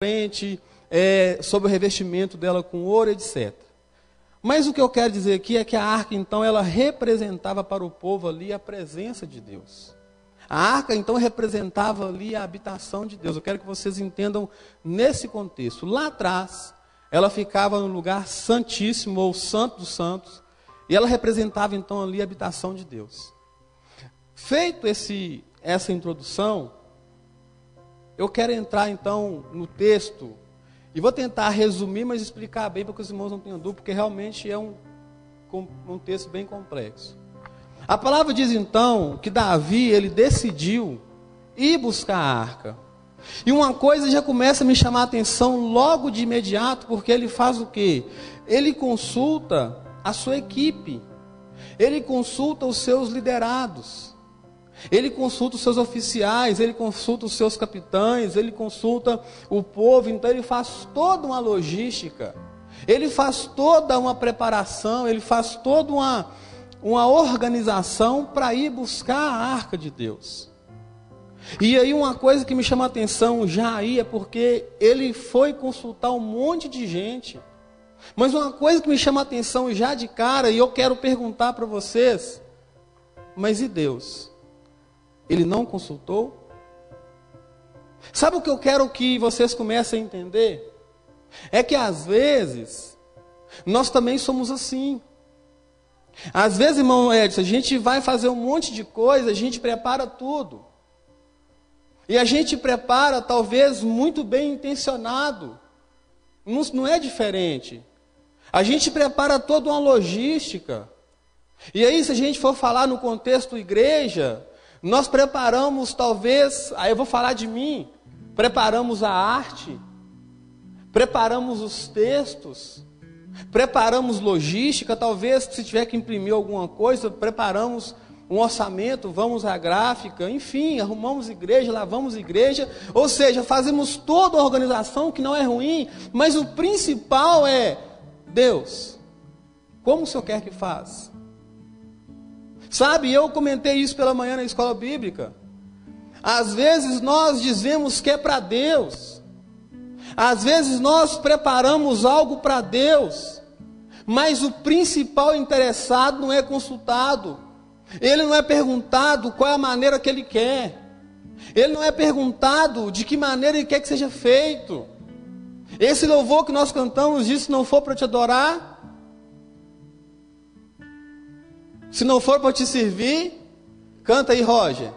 frente, é, sobre o revestimento dela com ouro, etc. Mas o que eu quero dizer aqui é que a arca, então, ela representava para o povo ali a presença de Deus. A arca, então, representava ali a habitação de Deus. Eu quero que vocês entendam nesse contexto. Lá atrás, ela ficava no lugar santíssimo, ou santo dos santos, e ela representava, então, ali a habitação de Deus. Feito esse, essa introdução, eu quero entrar, então, no texto e vou tentar resumir, mas explicar bem para que os irmãos não tenham dúvida, porque realmente é um, um texto bem complexo. A palavra diz então que Davi, ele decidiu ir buscar a arca. E uma coisa já começa a me chamar a atenção logo de imediato, porque ele faz o quê? Ele consulta a sua equipe. Ele consulta os seus liderados. Ele consulta os seus oficiais, ele consulta os seus capitães, ele consulta o povo, então ele faz toda uma logística, ele faz toda uma preparação, ele faz toda uma, uma organização para ir buscar a arca de Deus. E aí uma coisa que me chama a atenção já aí é porque ele foi consultar um monte de gente. Mas uma coisa que me chama a atenção já de cara, e eu quero perguntar para vocês, mas e Deus? Ele não consultou? Sabe o que eu quero que vocês comecem a entender? É que às vezes, nós também somos assim. Às vezes, irmão Edson, a gente vai fazer um monte de coisa, a gente prepara tudo. E a gente prepara, talvez, muito bem intencionado. Não, não é diferente. A gente prepara toda uma logística. E aí, se a gente for falar no contexto igreja, nós preparamos, talvez, aí eu vou falar de mim, preparamos a arte, preparamos os textos, preparamos logística, talvez se tiver que imprimir alguma coisa, preparamos um orçamento, vamos à gráfica, enfim, arrumamos igreja, lavamos igreja, ou seja, fazemos toda a organização que não é ruim, mas o principal é Deus. Como o Senhor quer que faça? Sabe, eu comentei isso pela manhã na escola bíblica. Às vezes nós dizemos que é para Deus. Às vezes nós preparamos algo para Deus. Mas o principal interessado não é consultado. Ele não é perguntado qual é a maneira que ele quer. Ele não é perguntado de que maneira ele quer que seja feito. Esse louvor que nós cantamos diz: se não for para te adorar, Se não for para te servir, canta aí, Roger.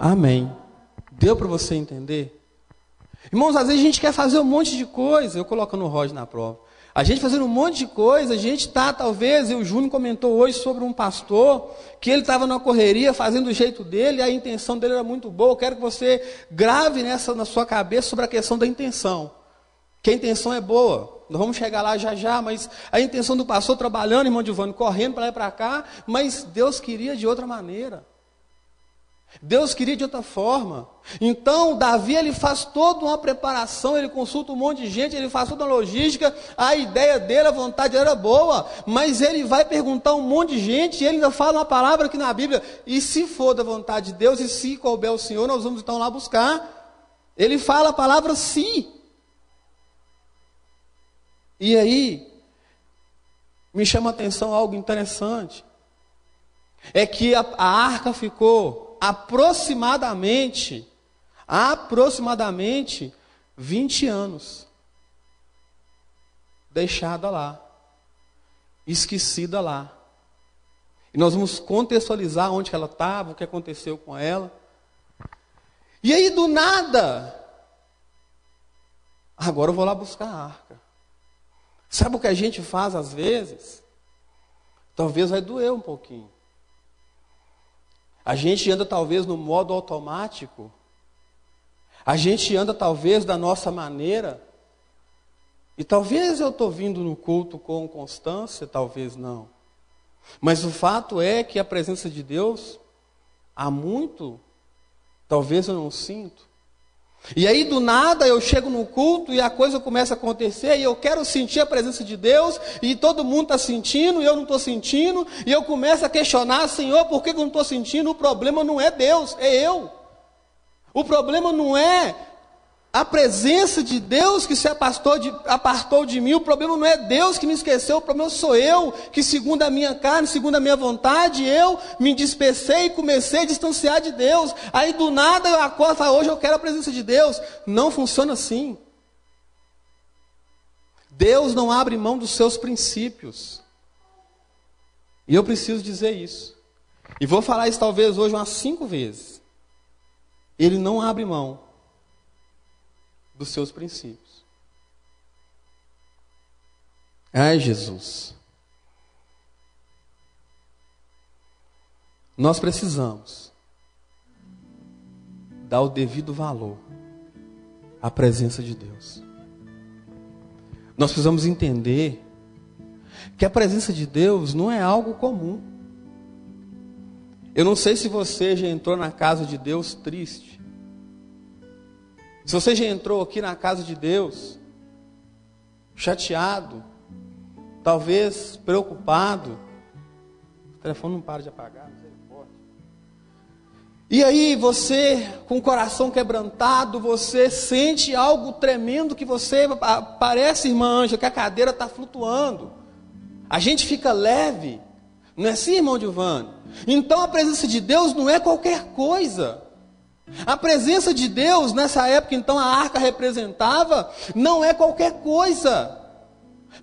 Amém. Deu para você entender? Irmãos, às vezes a gente quer fazer um monte de coisa, eu coloco no Roger na prova. A gente fazendo um monte de coisa, a gente está, talvez, e o Júnior comentou hoje sobre um pastor, que ele estava na correria, fazendo do jeito dele, e a intenção dele era muito boa. Eu quero que você grave nessa na sua cabeça sobre a questão da intenção. Que a intenção é boa. Nós vamos chegar lá já já, mas a intenção do pastor trabalhando, irmão Giovanni, correndo para lá e para cá, mas Deus queria de outra maneira. Deus queria de outra forma. Então, Davi ele faz toda uma preparação, ele consulta um monte de gente, ele faz toda uma logística. A ideia dele, a vontade era boa, mas ele vai perguntar um monte de gente e ele ainda fala uma palavra aqui na Bíblia. E se for da vontade de Deus e se couber o Senhor, nós vamos então lá buscar. Ele fala a palavra se. E aí, me chama a atenção algo interessante. É que a, a arca ficou aproximadamente, aproximadamente 20 anos deixada lá, esquecida lá. E nós vamos contextualizar onde ela estava, o que aconteceu com ela. E aí do nada, agora eu vou lá buscar a arca. Sabe o que a gente faz às vezes? Talvez vai doer um pouquinho. A gente anda talvez no modo automático. A gente anda talvez da nossa maneira. E talvez eu estou vindo no culto com constância, talvez não. Mas o fato é que a presença de Deus há muito, talvez eu não sinto. E aí do nada eu chego no culto e a coisa começa a acontecer e eu quero sentir a presença de Deus e todo mundo está sentindo e eu não estou sentindo e eu começo a questionar, Senhor, por que eu não estou sentindo? O problema não é Deus, é eu. O problema não é a presença de Deus que se apartou de, apartou de mim, o problema não é Deus que me esqueceu, o problema sou eu, que segundo a minha carne, segundo a minha vontade, eu me dispersei e comecei a distanciar de Deus. Aí do nada eu acordo e falo, hoje eu quero a presença de Deus. Não funciona assim. Deus não abre mão dos seus princípios. E eu preciso dizer isso. E vou falar isso talvez hoje umas cinco vezes. Ele não abre mão dos seus princípios. Ai, Jesus. Nós precisamos dar o devido valor à presença de Deus. Nós precisamos entender que a presença de Deus não é algo comum. Eu não sei se você já entrou na casa de Deus triste. Se você já entrou aqui na casa de Deus, chateado, talvez preocupado, o telefone não para de apagar, misericórdia. E aí você, com o coração quebrantado, você sente algo tremendo que você parece, irmã Anja, que a cadeira está flutuando. A gente fica leve. Não é assim, irmão Giovanni? Então a presença de Deus não é qualquer coisa. A presença de Deus nessa época, então, a arca representava, não é qualquer coisa.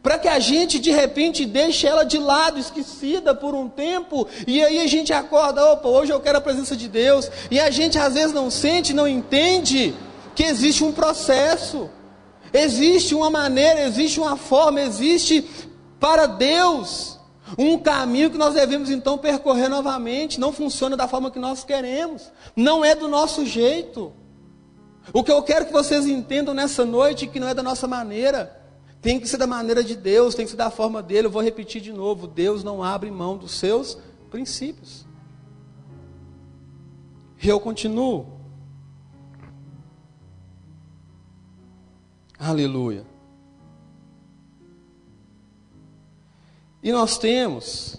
Para que a gente de repente deixe ela de lado, esquecida por um tempo, e aí a gente acorda, opa, hoje eu quero a presença de Deus, e a gente às vezes não sente, não entende que existe um processo, existe uma maneira, existe uma forma, existe para Deus um caminho que nós devemos então percorrer novamente. Não funciona da forma que nós queremos. Não é do nosso jeito. O que eu quero que vocês entendam nessa noite que não é da nossa maneira. Tem que ser da maneira de Deus, tem que ser da forma dele. Eu vou repetir de novo: Deus não abre mão dos seus princípios. E eu continuo. Aleluia. E nós temos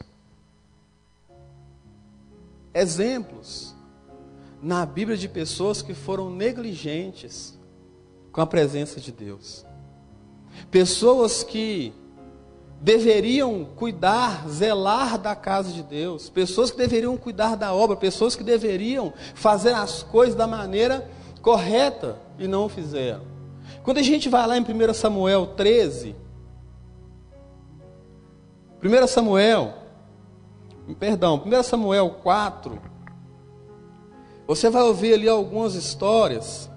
exemplos na Bíblia de pessoas que foram negligentes com a presença de Deus. Pessoas que deveriam cuidar, zelar da casa de Deus, pessoas que deveriam cuidar da obra, pessoas que deveriam fazer as coisas da maneira correta e não o fizeram. Quando a gente vai lá em 1 Samuel 13, 1 Samuel, perdão, 1 Samuel 4, você vai ouvir ali algumas histórias.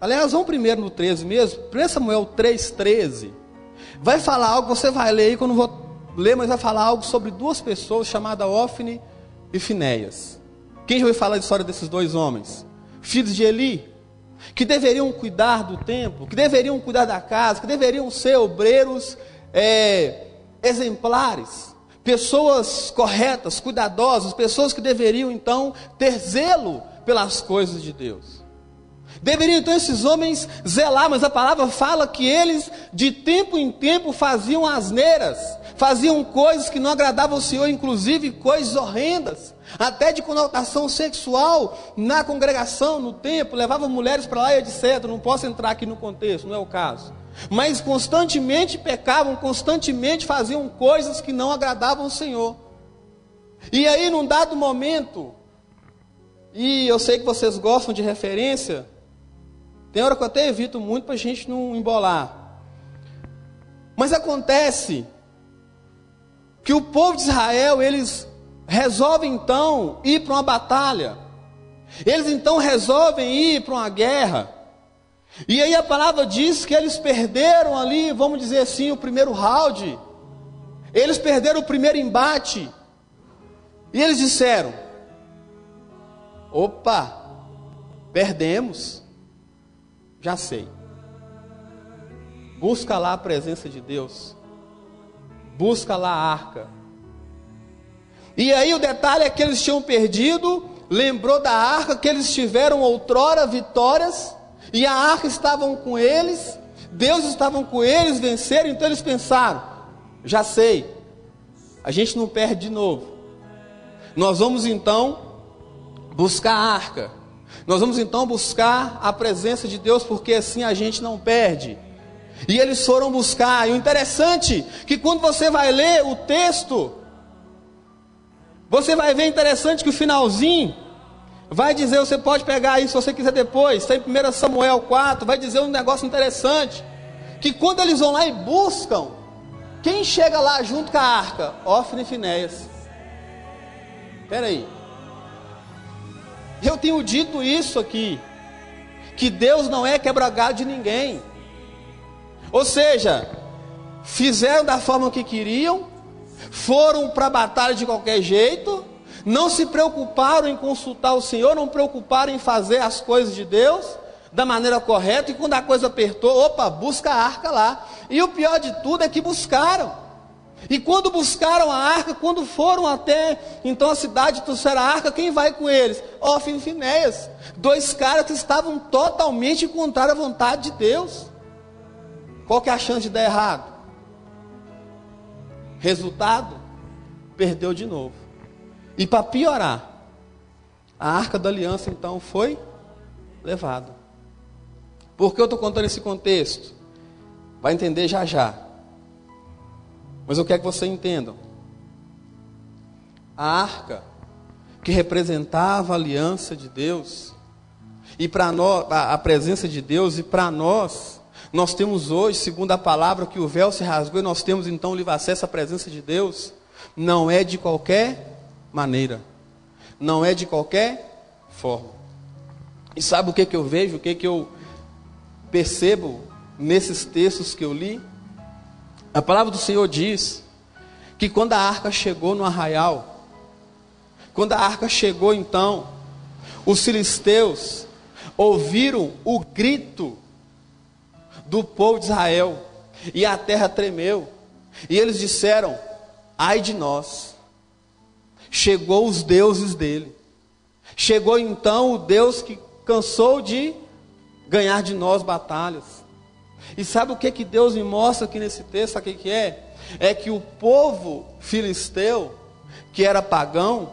Aliás, vamos primeiro no 13 mesmo. 1 Samuel 3,13. Vai falar algo, você vai ler aí, quando eu vou ler, mas vai falar algo sobre duas pessoas chamadas Ofne e Finéias. Quem já ouviu falar da história desses dois homens? Filhos de Eli, que deveriam cuidar do templo, que deveriam cuidar da casa, que deveriam ser obreiros é, exemplares, pessoas corretas, cuidadosas, pessoas que deveriam então ter zelo pelas coisas de Deus. Deveriam então esses homens zelar, mas a palavra fala que eles de tempo em tempo faziam asneiras, faziam coisas que não agradavam ao Senhor, inclusive coisas horrendas, até de conotação sexual na congregação, no templo, levavam mulheres para lá e etc. Não posso entrar aqui no contexto, não é o caso mas constantemente pecavam, constantemente faziam coisas que não agradavam ao Senhor. E aí, num dado momento, e eu sei que vocês gostam de referência, tem hora que eu até evito muito para a gente não embolar. Mas acontece que o povo de Israel, eles resolvem então ir para uma batalha. Eles então resolvem ir para uma guerra. E aí a palavra diz que eles perderam ali, vamos dizer assim, o primeiro round. Eles perderam o primeiro embate. E eles disseram: opa, perdemos. Já sei. Busca lá a presença de Deus. Busca lá a arca. E aí o detalhe é que eles tinham perdido, lembrou da arca que eles tiveram outrora vitórias, e a arca estavam com eles, Deus estavam com eles, venceram, então eles pensaram: já sei, a gente não perde de novo. Nós vamos então buscar a arca. Nós vamos então buscar a presença de Deus, porque assim a gente não perde. E eles foram buscar. E o interessante que quando você vai ler o texto, você vai ver interessante que o finalzinho vai dizer, você pode pegar aí se você quiser depois, está em 1 Samuel 4, vai dizer um negócio interessante. Que quando eles vão lá e buscam, quem chega lá junto com a arca? Ofne e Finéias. Espera aí. Eu tenho dito isso aqui, que Deus não é quebra-galho de ninguém. Ou seja, fizeram da forma que queriam, foram para a batalha de qualquer jeito, não se preocuparam em consultar o Senhor, não preocuparam em fazer as coisas de Deus da maneira correta, e quando a coisa apertou, opa, busca a arca lá. E o pior de tudo é que buscaram. E quando buscaram a arca, quando foram até então a cidade trouxeram a arca, quem vai com eles? Ofim e Finéias, dois caras que estavam totalmente contrários à vontade de Deus. Qual que é a chance de dar errado? Resultado? Perdeu de novo. E para piorar, a arca da aliança então foi levada. Por que eu estou contando esse contexto? Vai entender já já. Mas eu quero que você entenda. A arca, que representava a aliança de Deus, e para nós, a presença de Deus, e para nós, nós temos hoje, segundo a palavra, que o véu se rasgou, e nós temos então livre acesso à presença de Deus, não é de qualquer maneira, não é de qualquer forma. E sabe o que, que eu vejo, o que, que eu percebo nesses textos que eu li? A palavra do Senhor diz que quando a arca chegou no arraial, quando a arca chegou então, os filisteus ouviram o grito do povo de Israel e a terra tremeu. E eles disseram: Ai de nós, chegou os deuses dele. Chegou então o Deus que cansou de ganhar de nós batalhas. E sabe o que, que Deus me mostra aqui nesse texto? Sabe o que, que é? É que o povo filisteu, que era pagão,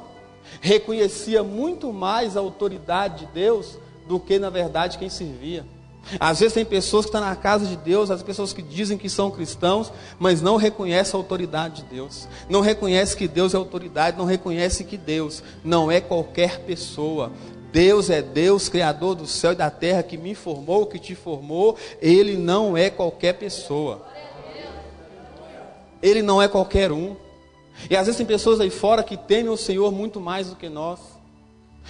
reconhecia muito mais a autoridade de Deus do que na verdade quem servia. Às vezes tem pessoas que estão na casa de Deus, as pessoas que dizem que são cristãos, mas não reconhecem a autoridade de Deus. Não reconhecem que Deus é autoridade, não reconhecem que Deus não é qualquer pessoa. Deus é Deus, Criador do céu e da terra, que me formou, que te formou. Ele não é qualquer pessoa. Ele não é qualquer um. E às vezes tem pessoas aí fora que temem o Senhor muito mais do que nós.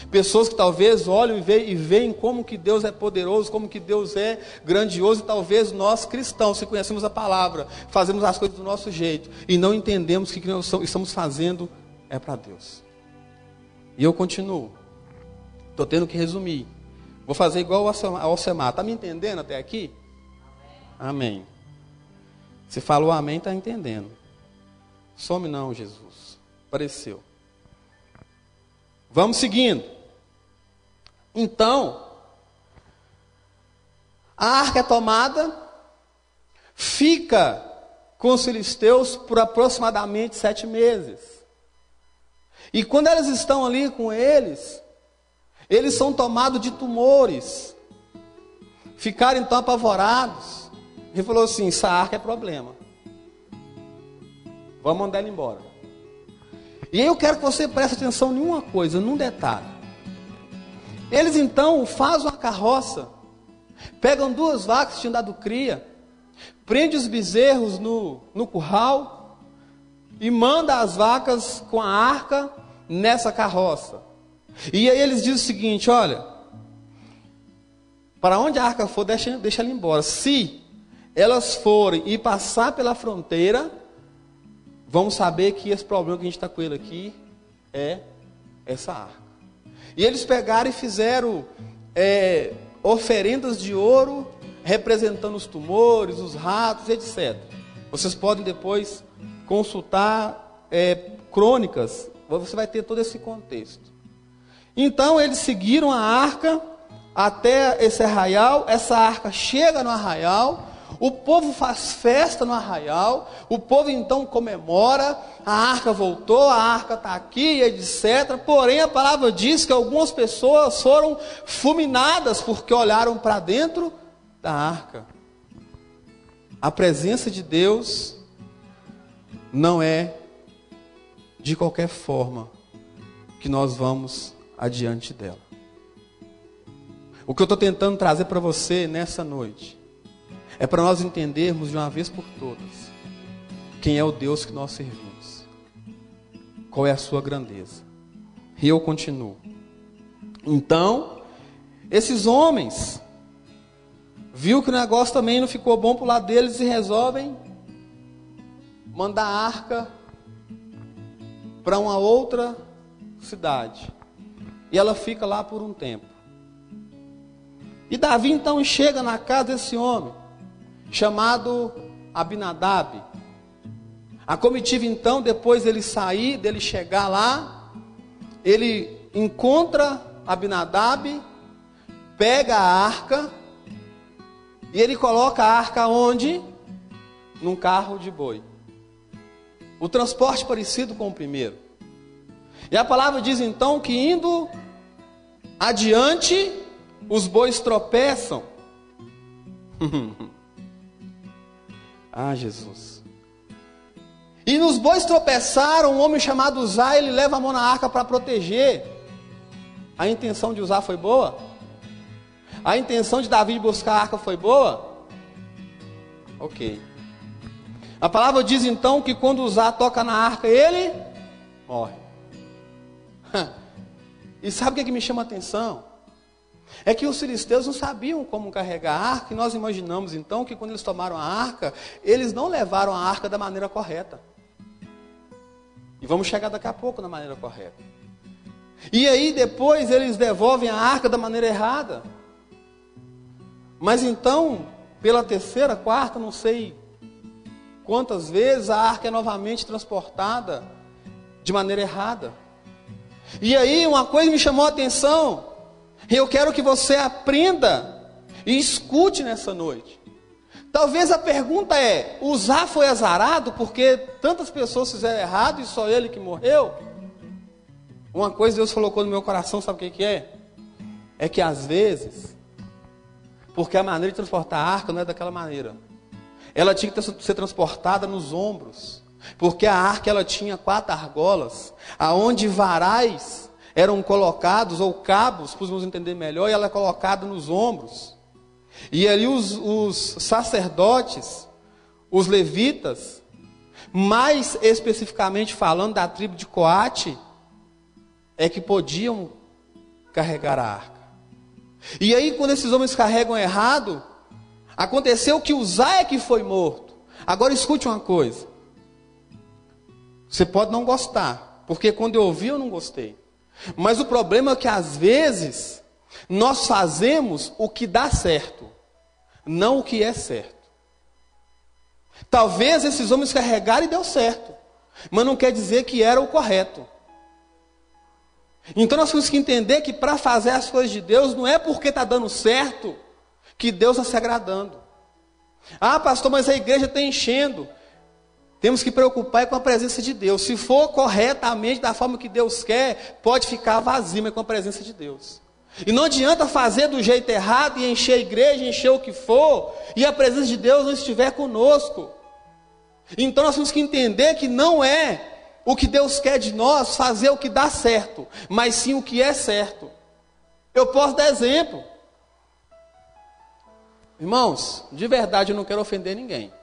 Pessoas que talvez olham e veem, como que Deus é poderoso, como que Deus é grandioso, e talvez nós cristãos, se conhecemos a palavra, fazemos as coisas do nosso jeito, e não entendemos que o que nós estamos fazendo é para Deus. E eu continuo. Estou tendo que resumir. Vou fazer igual ao Alcemar. Está me entendendo até aqui? Amém. Se falou amém, está entendendo. Some não, Jesus. Apareceu. Vamos seguindo. Então, a arca é tomada, fica com os filisteus por aproximadamente sete meses. E quando eles estão ali com eles, eles são tomados de tumores. Ficaram então apavorados. Ele falou assim: essa arca é problema. Vamos mandar ele embora. E aí eu quero que você preste atenção em uma coisa, num detalhe. Eles então fazem uma carroça, pegam duas vacas que tinham dado cria, prende os bezerros no, no curral e manda as vacas com a arca nessa carroça. E aí eles dizem o seguinte: olha, para onde a arca for, deixa, deixa ela embora. Se elas forem e passar pela fronteira, vamos saber que esse problema que a gente está com ele aqui é essa arca. E eles pegaram e fizeram é, oferendas de ouro representando os tumores, os ratos, etc. Vocês podem depois consultar é, crônicas Você vai ter todo esse contexto. Então eles seguiram a arca até esse arraial, essa arca chega no arraial, o povo faz festa no arraial, o povo então comemora, a arca voltou, a arca está aqui, etc. Porém, a palavra diz que algumas pessoas foram fulminadas porque olharam para dentro da arca. A presença de Deus não é de qualquer forma que nós vamos adiante dela. O que eu estou tentando trazer para você nessa noite é para nós entendermos de uma vez por todas quem é o Deus que nós servimos, qual é a sua grandeza. E eu continuo. Então, esses homens viu que o negócio também não ficou bom para o lado deles e resolvem mandar a arca para uma outra cidade. E ela fica lá por um tempo. E Davi então chega na casa desse homem chamado Abinadab. A comitiva então, depois dele sair, dele chegar lá, ele encontra Abinadab, pega a arca e ele coloca a arca onde? Num carro de boi. O transporte parecido com o primeiro. E a palavra diz então que indo adiante, os bois tropeçam. Ah, Jesus. E nos bois tropeçaram, um homem chamado Uzá, ele leva a mão na arca para proteger. A intenção de Uzá foi boa? A intenção de Davi buscar a arca foi boa? Ok. A palavra diz então que quando Uzá toca na arca, ele morre. E sabe o que, é que me chama a atenção? É que os filisteus não sabiam como carregar a arca, e nós imaginamos então que quando eles tomaram a arca, eles não levaram a arca da maneira correta. E vamos chegar daqui a pouco na maneira correta. E aí depois eles devolvem a arca da maneira errada. Mas então, pela terceira, quarta, não sei quantas vezes, a arca é novamente transportada de maneira errada. E aí uma coisa me chamou a atenção. Eu quero que você aprenda e escute nessa noite. Talvez a pergunta é: usar foi azarado porque tantas pessoas fizeram errado e só ele que morreu? Uma coisa Deus colocou no meu coração, sabe o que, que é? É que às vezes, porque a maneira de transportar a arca não é daquela maneira, ela tinha que ser transportada nos ombros, porque a arca ela tinha quatro argolas, aonde varais eram colocados, ou cabos, para os entender melhor, e ela é colocada nos ombros. E ali os, os sacerdotes, os levitas, mais especificamente falando da tribo de Coate, é que podiam carregar a arca. E aí, quando esses homens carregam errado, aconteceu que Uzá é que foi morto. Agora escute uma coisa. Você pode não gostar, porque quando eu ouvi eu não gostei. Mas o problema é que às vezes nós fazemos o que dá certo, não o que é certo. Talvez esses homens carregaram e deu certo, mas não quer dizer que era o correto. Então nós temos que entender que para fazer as coisas de Deus não é porque está dando certo que Deus está se agradando. Ah, pastor, mas a igreja está enchendo. Temos que preocupar com a presença de Deus. Se for corretamente, da forma que Deus quer, pode ficar vazio, mas com a presença de Deus. E não adianta fazer do jeito errado e encher a igreja, encher o que for, e a presença de Deus não estiver conosco. Então nós temos que entender que não é o que Deus quer de nós fazer o que dá certo, mas sim o que é certo. Eu posso dar exemplo. Irmãos, de verdade eu não quero ofender ninguém.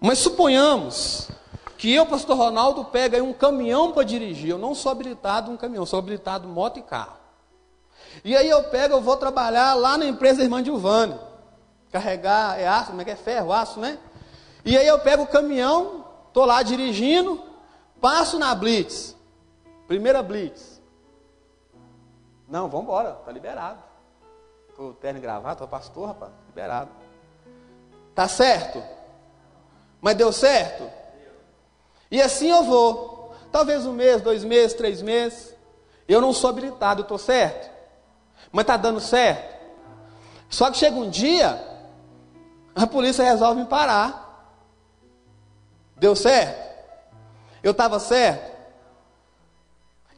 Mas suponhamos que eu, pastor Ronaldo, pega um caminhão para dirigir. Eu não sou habilitado um caminhão, sou habilitado moto e carro. E aí eu pego, eu vou trabalhar lá na empresa Irmã Giovanni. Carregar, é aço, como é que é? Ferro, aço, né? E aí eu pego o caminhão, estou lá dirigindo, passo na Blitz. Primeira Blitz. Não, vamos embora, tá liberado. Tô terno e gravata, tô pastor, rapaz, liberado. Tá certo? Mas deu certo? E assim eu vou. Talvez um mês, dois meses, três meses. Eu não sou habilitado, estou certo? Mas está dando certo? Só que chega um dia, a polícia resolve me parar. Deu certo? Eu estava certo?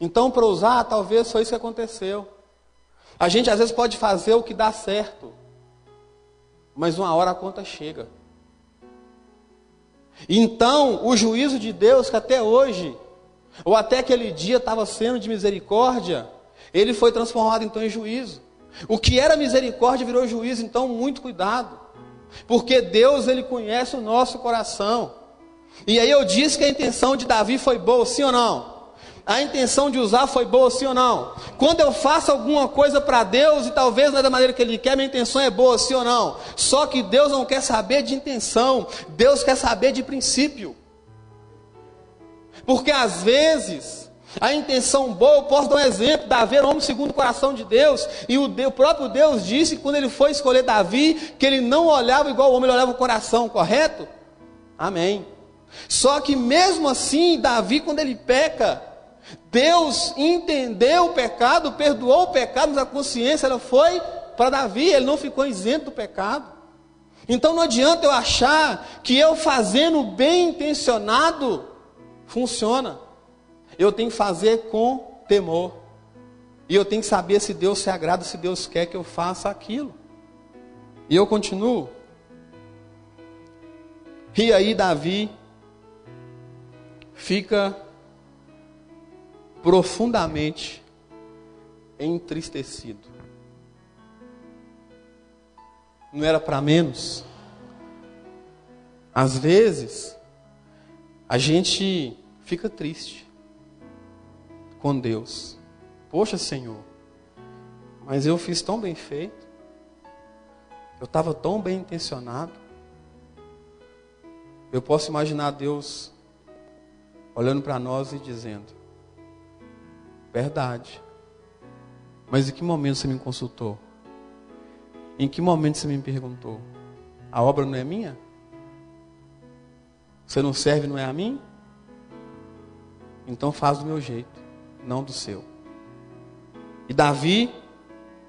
Então, para usar, talvez foi isso que aconteceu. A gente às vezes pode fazer o que dá certo, mas uma hora a conta chega. Então, o juízo de Deus, que até hoje, ou até aquele dia estava sendo de misericórdia, ele foi transformado então em juízo. O que era misericórdia virou juízo, então muito cuidado. Porque Deus ele conhece o nosso coração. E aí eu disse que a intenção de Davi foi boa, sim ou não? A intenção de usar foi boa, sim ou não? Quando eu faço alguma coisa para Deus e talvez não é da maneira que Ele quer, minha intenção é boa, sim ou não? Só que Deus não quer saber de intenção, Deus quer saber de princípio. Porque às vezes a intenção boa, eu posso dar um exemplo, Davi era um homem segundo o coração de Deus, e o, Deus, o próprio Deus disse que quando ele foi escolher Davi, que ele não olhava igual o homem, ele olhava o coração, correto? Amém. Só que mesmo assim, Davi, quando ele peca, Deus entendeu o pecado, perdoou o pecado, mas a consciência ela foi para Davi, ele não ficou isento do pecado. Então não adianta eu achar que eu fazendo bem intencionado funciona. Eu tenho que fazer com temor. E eu tenho que saber se Deus se agrada, se Deus quer que eu faça aquilo. E eu continuo. E aí Davi fica profundamente entristecido. Não era para menos. Às vezes, a gente fica triste com Deus. Poxa, Senhor, mas eu fiz tão bem feito, eu estava tão bem intencionado. Eu posso imaginar Deus olhando para nós e dizendo: Verdade. Mas em que momento você me consultou? Em que momento você me perguntou? A obra não é minha? Você não serve, não é a mim? Então faz do meu jeito, não do seu. E Davi,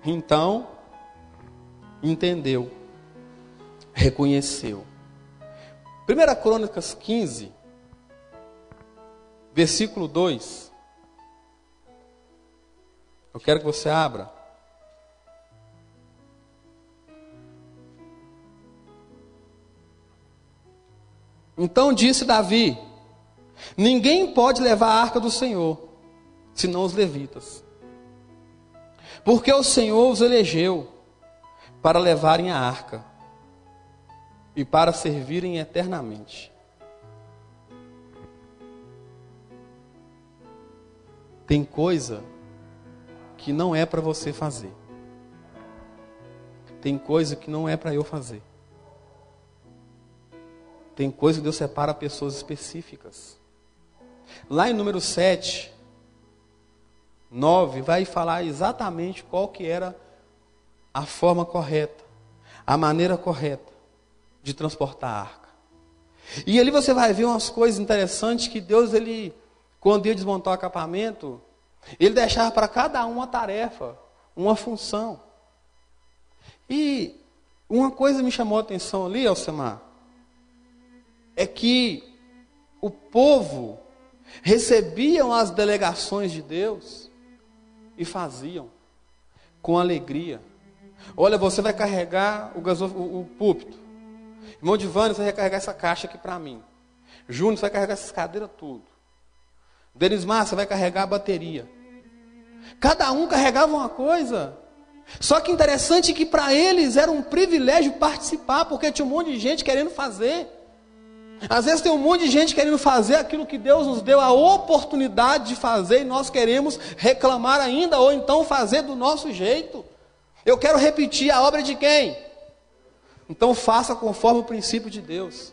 então, entendeu, reconheceu. 1 Crônicas 15, versículo 2. Eu quero que você abra. Então disse Davi: Ninguém pode levar a arca do Senhor, senão os levitas. Porque o Senhor os elegeu para levarem a arca e para servirem eternamente. Tem coisa que não é para você fazer. Tem coisa que não é para eu fazer. Tem coisa que Deus separa pessoas específicas. Lá em número 7, 9, vai falar exatamente qual que era a forma correta, a maneira correta de transportar a arca. E ali você vai ver umas coisas interessantes que Deus, ele, quando ele desmontou o acampamento, ele deixava para cada um uma tarefa, uma função. E uma coisa me chamou a atenção ali, Alcemar, é que o povo recebiam as delegações de Deus e faziam com alegria. Olha, você vai carregar o, o, púlpito. Irmão de Vânia, você vai carregar essa caixa aqui para mim. Júnior, você vai carregar essas cadeiras tudo. Denis Massa vai carregar a bateria. Cada um carregava uma coisa. Só que interessante que para eles era um privilégio participar, porque tinha um monte de gente querendo fazer. Às vezes tem um monte de gente querendo fazer aquilo que Deus nos deu a oportunidade de fazer e nós queremos reclamar ainda, ou então fazer do nosso jeito. Eu quero repetir a obra de quem? Então faça conforme o princípio de Deus.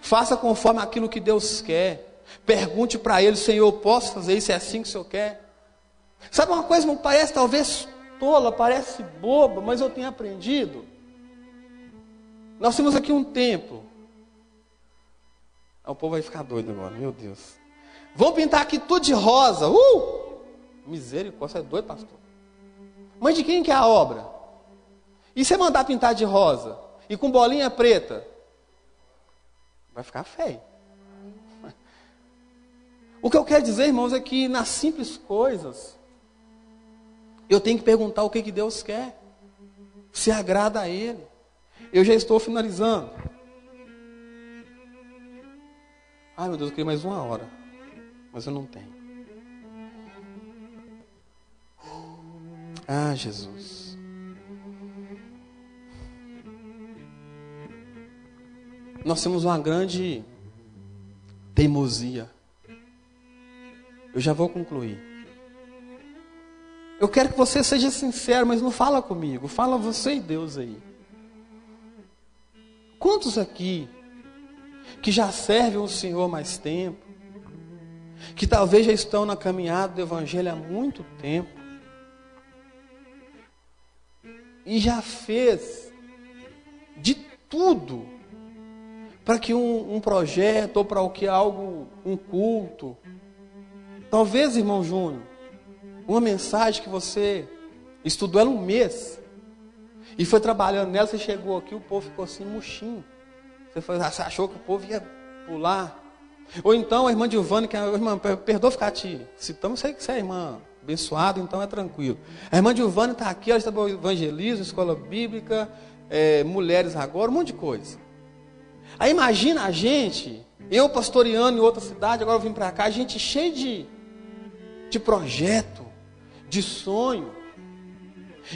Faça conforme aquilo que Deus quer. Pergunte para Ele, Senhor, posso fazer isso? É assim que o Senhor quer? Sabe uma coisa, que parece talvez tola, parece boba, mas eu tenho aprendido. Nós temos aqui um templo. O povo vai ficar doido agora, meu Deus. Vamos pintar aqui tudo de rosa. Uh! Misericórdia, é doido, pastor. Mas de quem que é a obra? E se mandar pintar de rosa e com bolinha preta? Vai ficar feio. O que eu quero dizer, irmãos, é que nas simples coisas, eu tenho que perguntar o que, que Deus quer. Se agrada a Ele. Eu já estou finalizando. Ai meu Deus, eu queria mais uma hora. Mas eu não tenho. Ah, Jesus. Nós temos uma grande teimosia. Eu já vou concluir. Eu quero que você seja sincero, mas não fala comigo, fala você e Deus aí. Quantos aqui que já servem o Senhor mais tempo, que talvez já estão na caminhada do Evangelho há muito tempo, e já fez de tudo para que um, um, projeto ou para o que algo, um culto, talvez, irmão Júnior, uma mensagem que você estudou ela um mês e foi trabalhando nela, você chegou aqui, o povo ficou assim, murchinho. Você, foi, você achou que o povo ia pular. Ou então a irmã Giovanni, que é a irmã, perdoa ficar te citando, sei que você é irmã abençoada, então é tranquilo. A irmã Giovanni está aqui, ela está no evangelismo, escola bíblica, é, mulheres agora, um monte de coisa. Aí imagina a gente, eu pastoreando em outra cidade, agora eu vim para cá, a gente cheio de, de projeto, de sonho.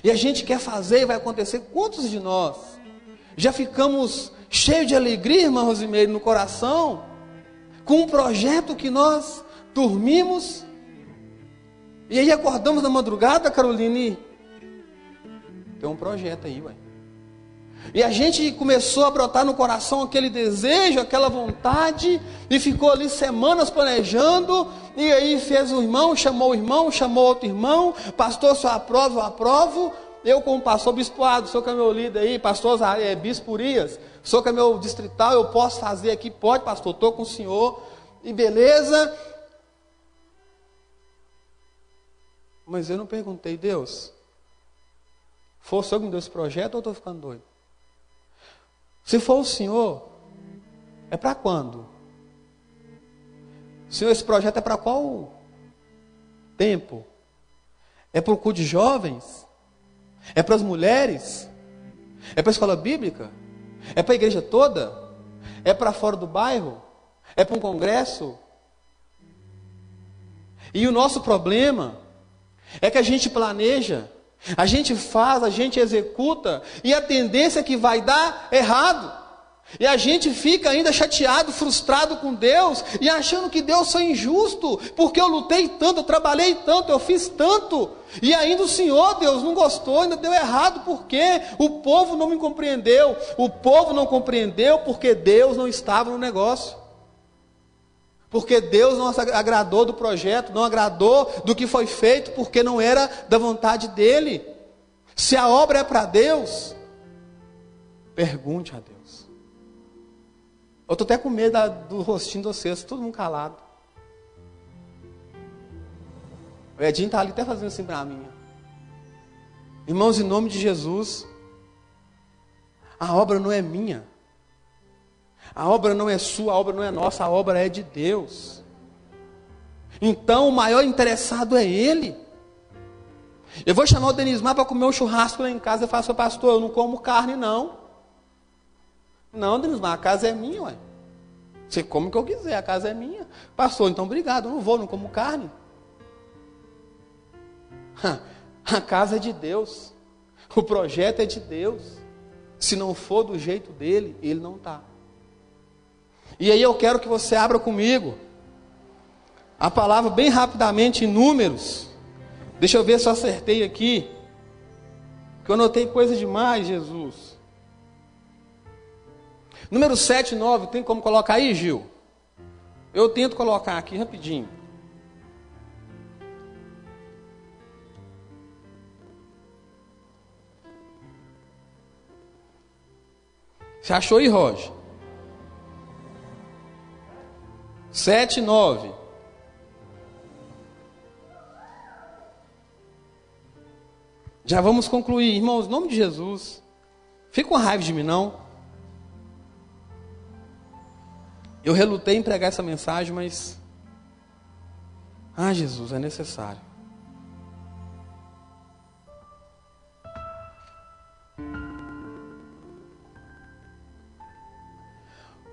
E a gente quer fazer e vai acontecer. Quantos de nós já ficamos cheios de alegria, irmã Rosimeire, no coração, com um projeto que nós dormimos e aí acordamos na madrugada, Caroline? Tem um projeto aí, ué. E a gente começou a brotar no coração aquele desejo, aquela vontade, e ficou ali semanas planejando, e aí fez o irmão, chamou o irmão, chamou outro irmão, pastor, só aprova, eu aprovo. Eu, como pastor bispoado, sou que é meu líder aí, pastor é, Bispo Urias, sou que é meu distrital, eu posso fazer aqui, pode, pastor, estou com o senhor, e beleza. Mas eu não perguntei, Deus, foi o senhor que me deu esse projeto ou eu estou ficando doido? Se for o Senhor, é para quando? Senhor, esse projeto é para qual tempo? É para o culto de jovens? É para as mulheres? É para a escola bíblica? É para a igreja toda? É para fora do bairro? É para um congresso? E o nosso problema é que a gente planeja, a gente faz, a gente executa, e a tendência é que vai dar errado. E a gente fica ainda chateado, frustrado com Deus e achando que Deus foi injusto, porque eu lutei tanto, eu trabalhei tanto, eu fiz tanto, e ainda o Senhor, Deus, não gostou, ainda deu errado, porque o povo não me compreendeu, o povo não compreendeu porque Deus não estava no negócio. Porque Deus não agradou do projeto, não agradou do que foi feito, porque não era da vontade dele. Se a obra é para Deus, pergunte a Deus. Eu estou até com medo do rostinho de vocês, todo mundo calado. O Edinho está ali até fazendo assim para mim. Irmãos, em nome de Jesus, a obra não é minha. A obra não é sua, a obra não é nossa, a obra é de Deus. Então o maior interessado é Ele. Eu vou chamar o Denismar para comer um churrasco lá em casa. Eu falo, seu pastor, eu não como carne, não. Não, Denismar, a casa é minha, ué. Você come o que eu quiser, a casa é minha. Pastor, então obrigado, eu não vou, não como carne. A casa é de Deus. O projeto é de Deus. Se não for do jeito dele, ele não está. E aí eu quero que você abra comigo a palavra bem rapidamente em números. Deixa eu ver se eu acertei aqui. Que eu notei coisa demais, Jesus. Número 7 e 9, tem como colocar aí, Gil? Eu tento colocar aqui rapidinho. Você achou aí, Roger? 7, 9. Já vamos concluir, irmãos, em nome de Jesus. Fica com raiva de mim, não. Eu relutei em pregar essa mensagem, mas. Ah, Jesus, é necessário.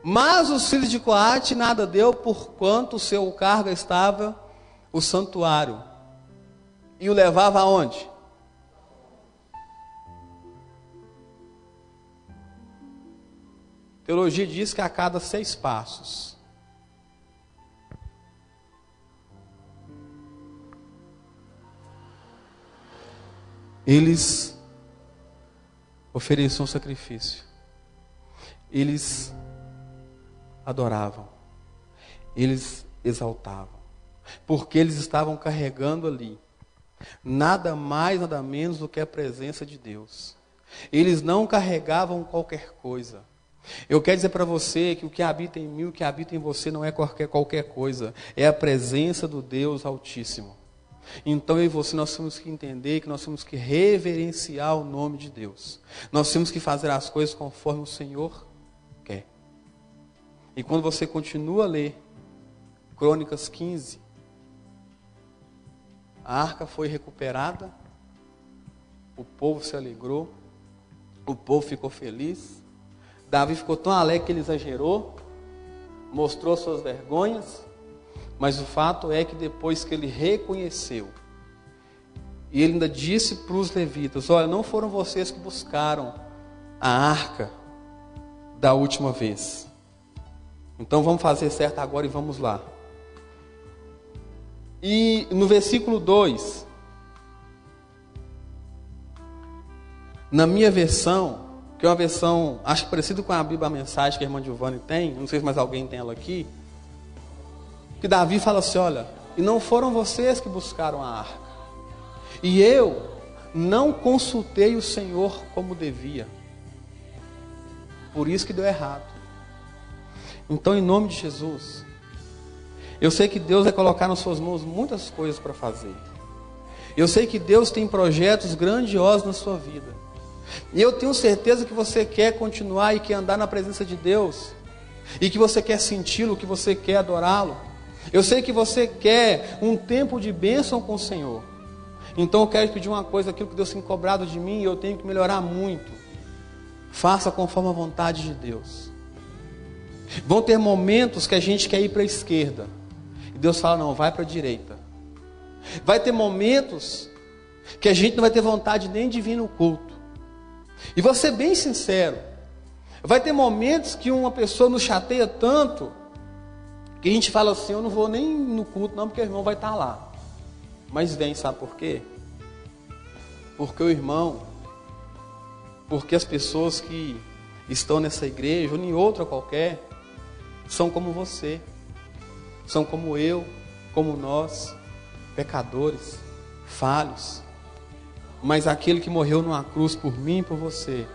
Mas os filhos de Coate nada deu, porquanto o seu cargo estava o santuário. E o levava aonde? Teologia diz que a cada seis passos. Eles ofereciam sacrifício. Eles adoravam, eles exaltavam, porque eles estavam carregando ali nada mais, nada menos do que a presença de Deus. Eles não carregavam qualquer coisa. Eu quero dizer para você que o que habita em mim, o que habita em você não é qualquer, qualquer coisa, é a presença do Deus Altíssimo. Então eu e você nós temos que entender que nós temos que reverenciar o nome de Deus. Nós temos que fazer as coisas conforme o Senhor e quando você continua a ler Crônicas 15, a arca foi recuperada, o povo se alegrou, o povo ficou feliz. Davi ficou tão alegre que ele exagerou, mostrou suas vergonhas, mas o fato é que depois que ele reconheceu, e ele ainda disse para os levitas: Olha, não foram vocês que buscaram a arca da última vez. Então vamos fazer certo agora e vamos lá. E no versículo 2, na minha versão, que é uma versão, acho parecido com a Bíblia a Mensagem que a irmã Giovanni tem, não sei se mais alguém tem ela aqui, que Davi fala assim: olha, e não foram vocês que buscaram a arca, e eu não consultei o Senhor como devia, por isso que deu errado. Então, em nome de Jesus, eu sei que Deus vai colocar nas suas mãos muitas coisas para fazer. Eu sei que Deus tem projetos grandiosos na sua vida. E eu tenho certeza que você quer continuar e quer andar na presença de Deus. E que você quer senti-lo, que você quer adorá-lo. Eu sei que você quer um tempo de bênção com o Senhor. Então eu quero pedir uma coisa, aquilo que Deus tem cobrado de mim, e eu tenho que melhorar muito. Faça conforme a vontade de Deus. Vão ter momentos que a gente quer ir para a esquerda. E Deus fala: não, vai para a direita. Vai ter momentos que a gente não vai ter vontade nem de vir no culto. E vou ser bem sincero: vai ter momentos que uma pessoa nos chateia tanto que a gente fala assim: eu não vou nem no culto, não, porque o irmão vai estar lá. Mas vem, sabe por quê? Porque o irmão, porque as pessoas que estão nessa igreja, ou em outra qualquer, são como você, são como eu, como nós, pecadores, falhos. Mas aquele que morreu numa cruz por mim e por você,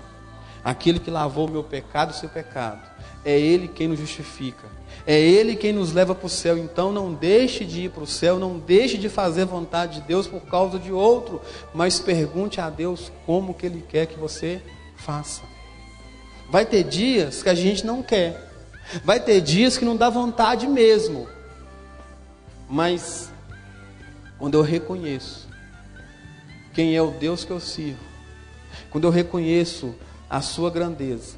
aquele que lavou o meu pecado e o seu pecado, é Ele quem nos justifica, é Ele quem nos leva para o céu. Então não deixe de ir para o céu, não deixe de fazer vontade de Deus por causa de outro, mas pergunte a Deus como que Ele quer que você faça. Vai ter dias que a gente não quer, Vai ter dias que não dá vontade mesmo. Mas quando eu reconheço quem é o Deus que eu sirvo, quando eu reconheço a sua grandeza,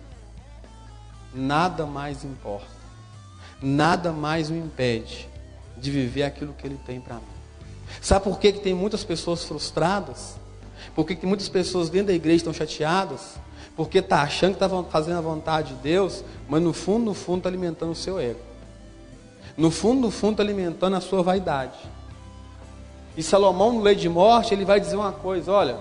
nada mais importa. Nada mais me impede de viver aquilo que ele tem para mim. Sabe por que, que tem muitas pessoas frustradas? Por que, que muitas pessoas dentro da igreja estão chateadas? Porque está achando que está fazendo a vontade de Deus, mas no fundo, no fundo está alimentando o seu ego. No fundo, no fundo está alimentando a sua vaidade. E Salomão, no Lei de Morte, ele vai dizer uma coisa, olha,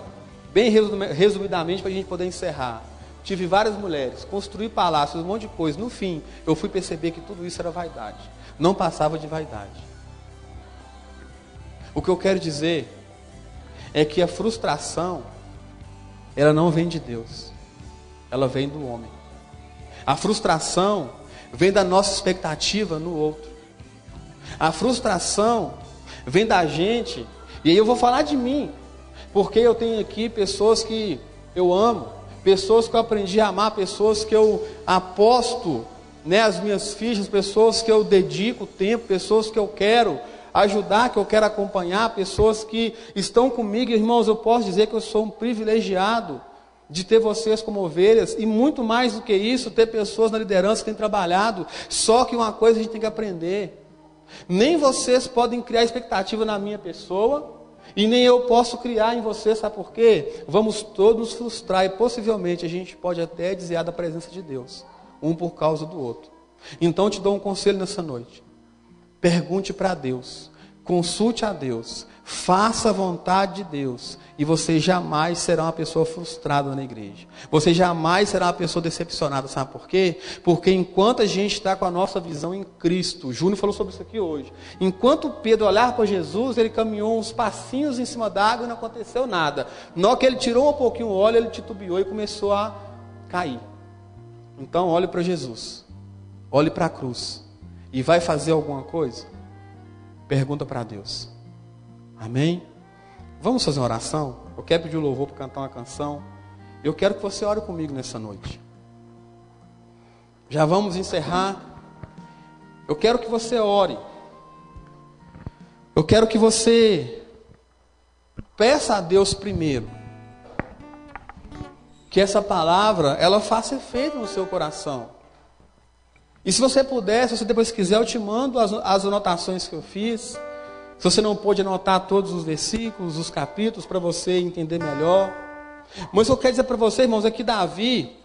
bem resumidamente para a gente poder encerrar. Tive várias mulheres, construí palácios, um monte de coisa. No fim, eu fui perceber que tudo isso era vaidade. Não passava de vaidade. O que eu quero dizer é que a frustração, ela não vem de Deus ela vem do homem. A frustração vem da nossa expectativa no outro. A frustração vem da gente, e aí eu vou falar de mim, Porque eu tenho aqui pessoas que eu amo, pessoas que eu aprendi a amar, pessoas que eu aposto né, as minhas fichas, pessoas que eu dedico tempo, pessoas que eu quero ajudar, que eu quero acompanhar, pessoas que estão comigo, irmãos, eu posso dizer que eu sou um privilegiado de ter vocês como ovelhas e muito mais do que isso, ter pessoas na liderança que têm trabalhado. Só que uma coisa a gente tem que aprender: nem vocês podem criar expectativa na minha pessoa, e nem eu posso criar em você, sabe por quê? Vamos todos frustrar e possivelmente a gente pode até desviar da presença de Deus, um por causa do outro. Então te dou um conselho nessa noite. Pergunte para Deus, consulte a Deus, faça a vontade de Deus, e você jamais será uma pessoa frustrada na igreja. Você jamais será uma pessoa decepcionada, sabe por quê? Porque enquanto a gente está com a nossa visão em Cristo, Júnior falou sobre isso aqui hoje. Enquanto Pedro olhar para Jesus, ele caminhou uns passinhos em cima d'água e não aconteceu nada. Na hora que ele tirou um pouquinho o óleo, ele titubeou e começou a cair. Então, olhe para Jesus, olhe para a cruz e vai fazer alguma coisa? Pergunta para Deus. Amém? Vamos fazer uma oração? Eu quero pedir o louvor para cantar uma canção. Eu quero que você ore comigo nessa noite. Já vamos encerrar. Eu quero que você ore. Eu quero que você peça a Deus primeiro que essa palavra ela faça efeito no seu coração. E se você puder, se você depois quiser, eu te mando as, as anotações que eu fiz. Se você não pôde anotar todos os versículos, os capítulos, para você entender melhor. Mas eu quero dizer para você, irmãos, é que Davi,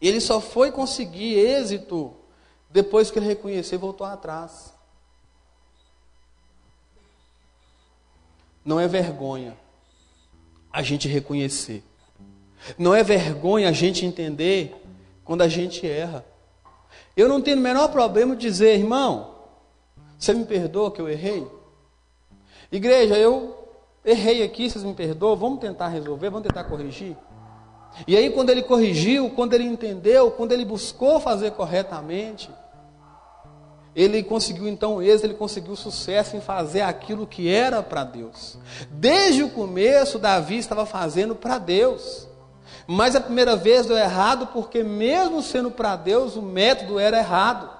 ele só foi conseguir êxito depois que ele reconheceu e voltou atrás. Não é vergonha a gente reconhecer. Não é vergonha a gente entender quando a gente erra. Eu não tenho o menor problema de dizer, irmão, você me perdoa que eu errei? Igreja, eu errei aqui, vocês me perdoam? Vamos tentar resolver, vamos tentar corrigir? E aí, quando ele corrigiu, quando ele entendeu, quando ele buscou fazer corretamente, ele conseguiu então êxito, ele conseguiu sucesso em fazer aquilo que era para Deus. Desde o começo, Davi estava fazendo para Deus. Mas a primeira vez deu errado porque, mesmo sendo para Deus, o método era errado.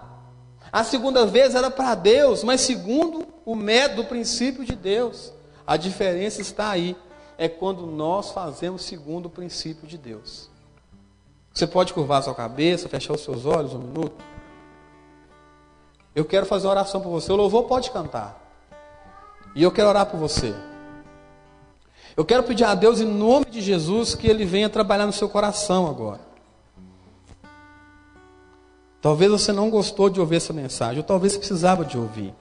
A segunda vez era para Deus, mas segundo o método, o princípio de Deus. A diferença está aí. É quando nós fazemos segundo o princípio de Deus. Você pode curvar a sua cabeça, fechar os seus olhos um minuto. Eu quero fazer uma oração por você. O louvor pode cantar. E eu quero orar por você. Eu quero pedir a Deus, em nome de Jesus, que Ele venha trabalhar no seu coração agora. Talvez você não gostou de ouvir essa mensagem, ou talvez você precisava de ouvir.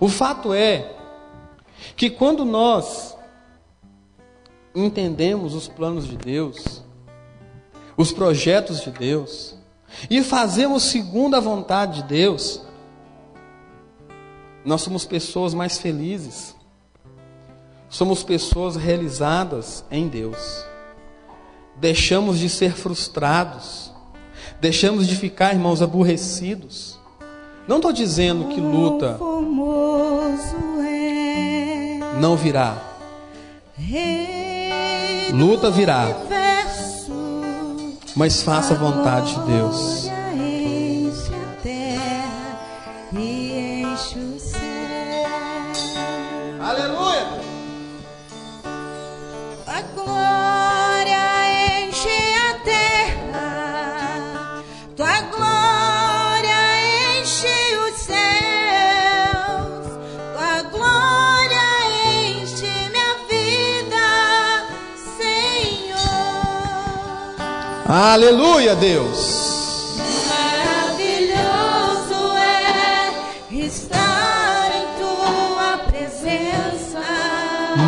O fato é que quando nós entendemos os planos de Deus, os projetos de Deus, e fazemos segundo a vontade de Deus, nós somos pessoas mais felizes. Somos pessoas realizadas em Deus. Deixamos de ser frustrados. Deixamos de ficar, irmãos, aborrecidos. Não estou dizendo que luta não virá. Luta virá. Mas faça a vontade de Deus. Aleluia, Deus. Maravilhoso é estar em tua presença.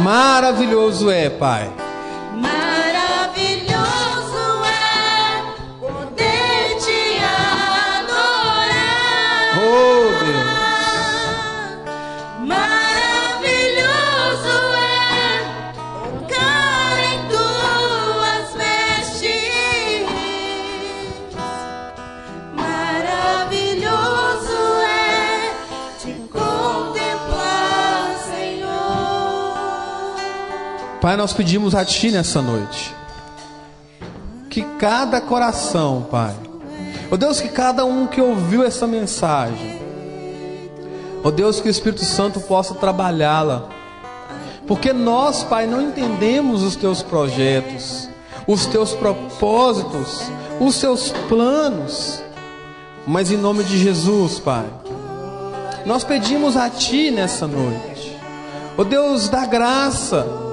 Maravilhoso é, Pai. Maravilhoso é poder te adorar. Oh, Deus. Pai, nós pedimos a Ti nessa noite. Que cada coração, Pai. Ó oh Deus, que cada um que ouviu essa mensagem. Ó oh Deus, que o Espírito Santo possa trabalhá-la. Porque nós, Pai, não entendemos os Teus projetos, os Teus propósitos, os Teus planos. Mas em nome de Jesus, Pai, nós pedimos a Ti nessa noite. Ó oh Deus da graça.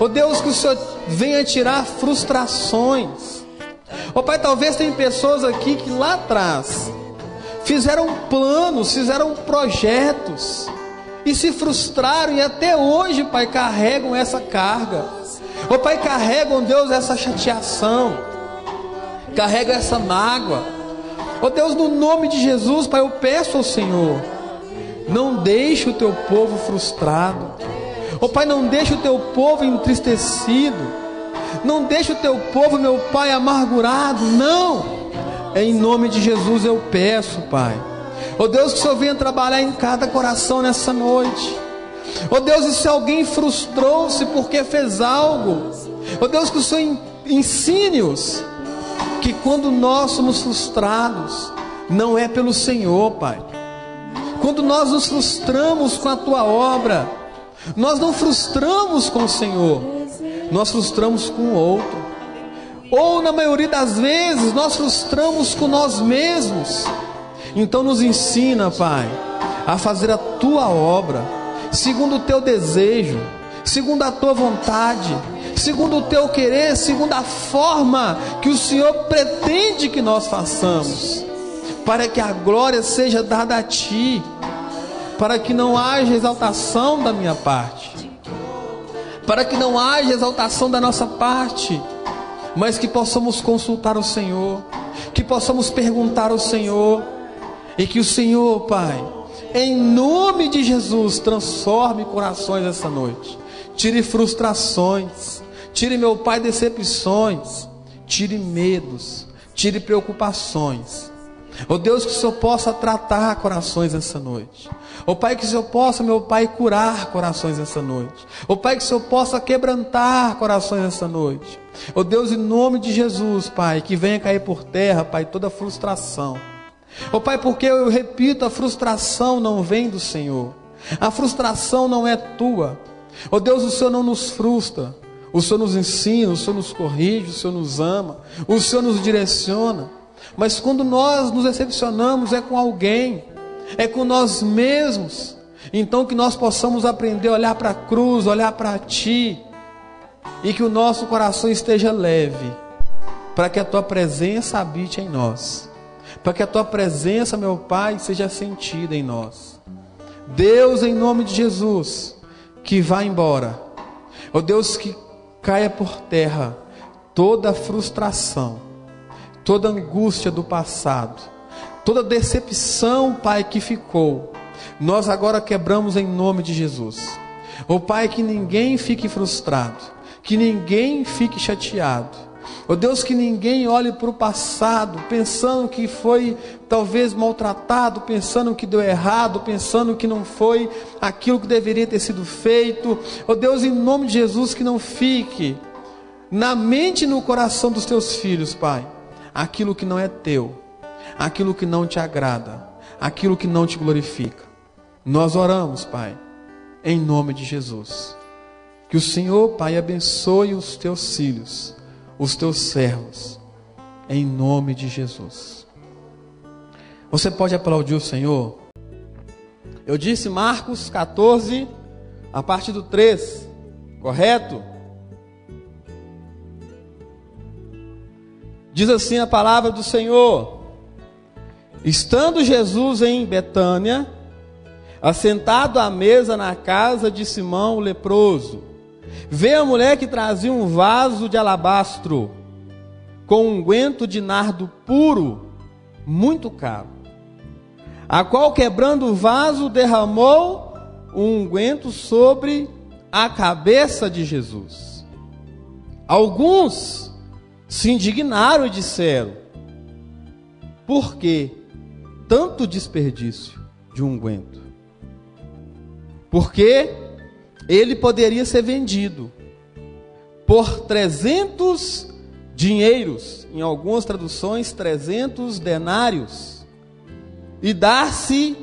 Ó oh Deus, que o Senhor venha tirar frustrações. Ó oh Pai, talvez tem pessoas aqui que lá atrás fizeram planos, fizeram projetos e se frustraram e até hoje, Pai, carregam essa carga. Ó Pai, carregam, Deus, essa chateação, carregam essa mágoa. Ó Deus, no nome de Jesus, Pai, eu peço ao Senhor não deixe o teu povo frustrado. Ó oh, Pai, não deixe o teu povo entristecido. Não deixe o teu povo, meu Pai, amargurado. Não. Em nome de Jesus eu peço, Pai. Ó oh, Deus, que o Senhor venha trabalhar em cada coração nessa noite. Ó oh, Deus, e se alguém frustrou-se porque fez algo, ó Deus, que o Senhor ensine-os que quando nós somos frustrados, não é pelo Senhor, Pai quando nós nos frustramos com a tua obra, nós não frustramos com o Senhor, nós frustramos com o outro. Ou na maioria das vezes, nós frustramos com nós mesmos. Então nos ensina, Pai, a fazer a tua obra, segundo o teu desejo, segundo a tua vontade, segundo o teu querer, segundo a forma que o Senhor pretende que nós façamos para que a glória seja dada a Ti, para que não haja exaltação da minha parte, para que não haja exaltação da nossa parte, mas que possamos consultar o Senhor, que possamos perguntar ao Senhor, e que o Senhor, Pai, em nome de Jesus, transforme corações essa noite, tire frustrações, tire, meu Pai, decepções, tire medos, tire preocupações Oh Deus, que o Senhor possa tratar corações essa noite. Oh Pai, que o Senhor possa, meu Pai, curar corações essa noite. Oh Pai, que o Senhor possa quebrantar corações essa noite. Oh Deus, em nome de Jesus, Pai, que venha cair por terra, Pai, toda frustração. Oh Pai, porque eu repito, a frustração não vem do Senhor. A frustração não é tua. Oh Deus, o Senhor não nos frustra. O Senhor nos ensina, o Senhor nos corrige, o Senhor nos ama, o Senhor nos direciona. Mas quando nós nos decepcionamos é com alguém, é com nós mesmos. Então que nós possamos aprender a olhar para a cruz, olhar para ti, e que o nosso coração esteja leve, para que a tua presença habite em nós, para que a tua presença, meu Pai, seja sentida em nós. Deus, em nome de Jesus, que vá embora, ó oh Deus, que caia por terra toda frustração toda angústia do passado, toda decepção, Pai, que ficou, nós agora quebramos em nome de Jesus. O oh, Pai, que ninguém fique frustrado, que ninguém fique chateado. Oh Deus, que ninguém olhe para o passado pensando que foi talvez maltratado, pensando que deu errado, pensando que não foi aquilo que deveria ter sido feito. Oh Deus, em nome de Jesus, que não fique na mente e no coração dos teus filhos, Pai aquilo que não é teu, aquilo que não te agrada, aquilo que não te glorifica. Nós oramos, Pai, em nome de Jesus. Que o Senhor, Pai, abençoe os teus filhos, os teus servos, em nome de Jesus. Você pode aplaudir o Senhor? Eu disse Marcos 14, a partir do 3, correto? Diz assim a palavra do Senhor: Estando Jesus em Betânia, assentado à mesa na casa de Simão o leproso, veio a mulher que trazia um vaso de alabastro com um unguento de nardo puro, muito caro, a qual quebrando o vaso derramou um unguento sobre a cabeça de Jesus. Alguns se indignaram e disseram: Por que tanto desperdício de unguento? Porque ele poderia ser vendido por 300 dinheiros, em algumas traduções, 300 denários, e dar-se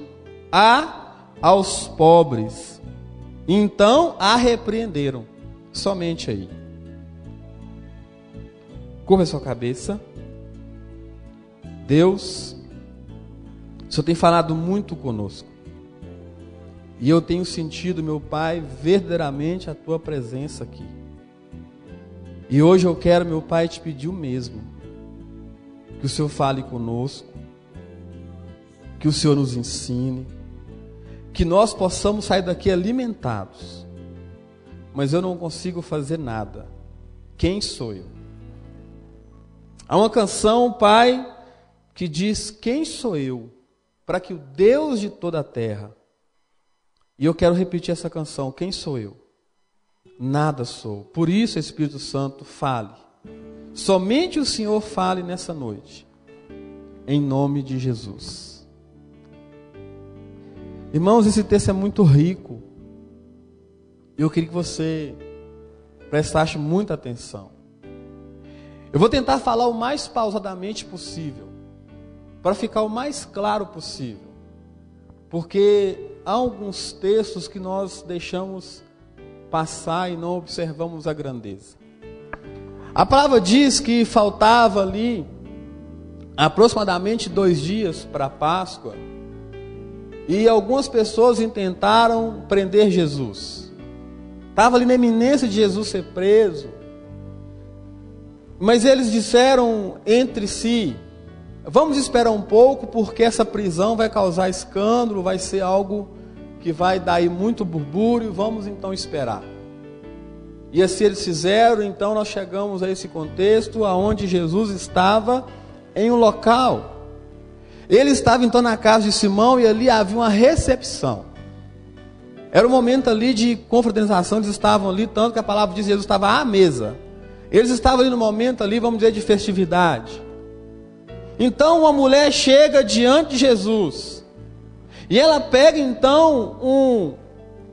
a aos pobres. Então a repreenderam, somente aí. Curva a sua cabeça. Deus, o Senhor tem falado muito conosco. E eu tenho sentido, meu Pai, verdadeiramente a tua presença aqui. E hoje eu quero, meu Pai, te pedir o mesmo. Que o Senhor fale conosco, que o Senhor nos ensine, que nós possamos sair daqui alimentados. Mas eu não consigo fazer nada. Quem sou eu? Há uma canção, Pai, que diz: Quem sou eu para que o Deus de toda a terra e eu quero repetir essa canção: Quem sou eu? Nada sou. Por isso, Espírito Santo, fale. Somente o Senhor fale nessa noite. Em nome de Jesus. Irmãos, esse texto é muito rico. Eu queria que você prestasse muita atenção. Eu vou tentar falar o mais pausadamente possível, para ficar o mais claro possível. Porque há alguns textos que nós deixamos passar e não observamos a grandeza. A palavra diz que faltava ali aproximadamente dois dias para a Páscoa e algumas pessoas intentaram prender Jesus. Estava ali na iminência de Jesus ser preso. Mas eles disseram entre si: vamos esperar um pouco, porque essa prisão vai causar escândalo, vai ser algo que vai dar aí muito burbúrio, vamos então esperar. E assim eles fizeram, então nós chegamos a esse contexto aonde Jesus estava em um local. Ele estava então na casa de Simão e ali havia uma recepção. Era um momento ali de confraternização, eles estavam ali, tanto que a palavra diz que Jesus estava à mesa. Eles estavam ali no momento ali, vamos dizer, de festividade. Então uma mulher chega diante de Jesus e ela pega então um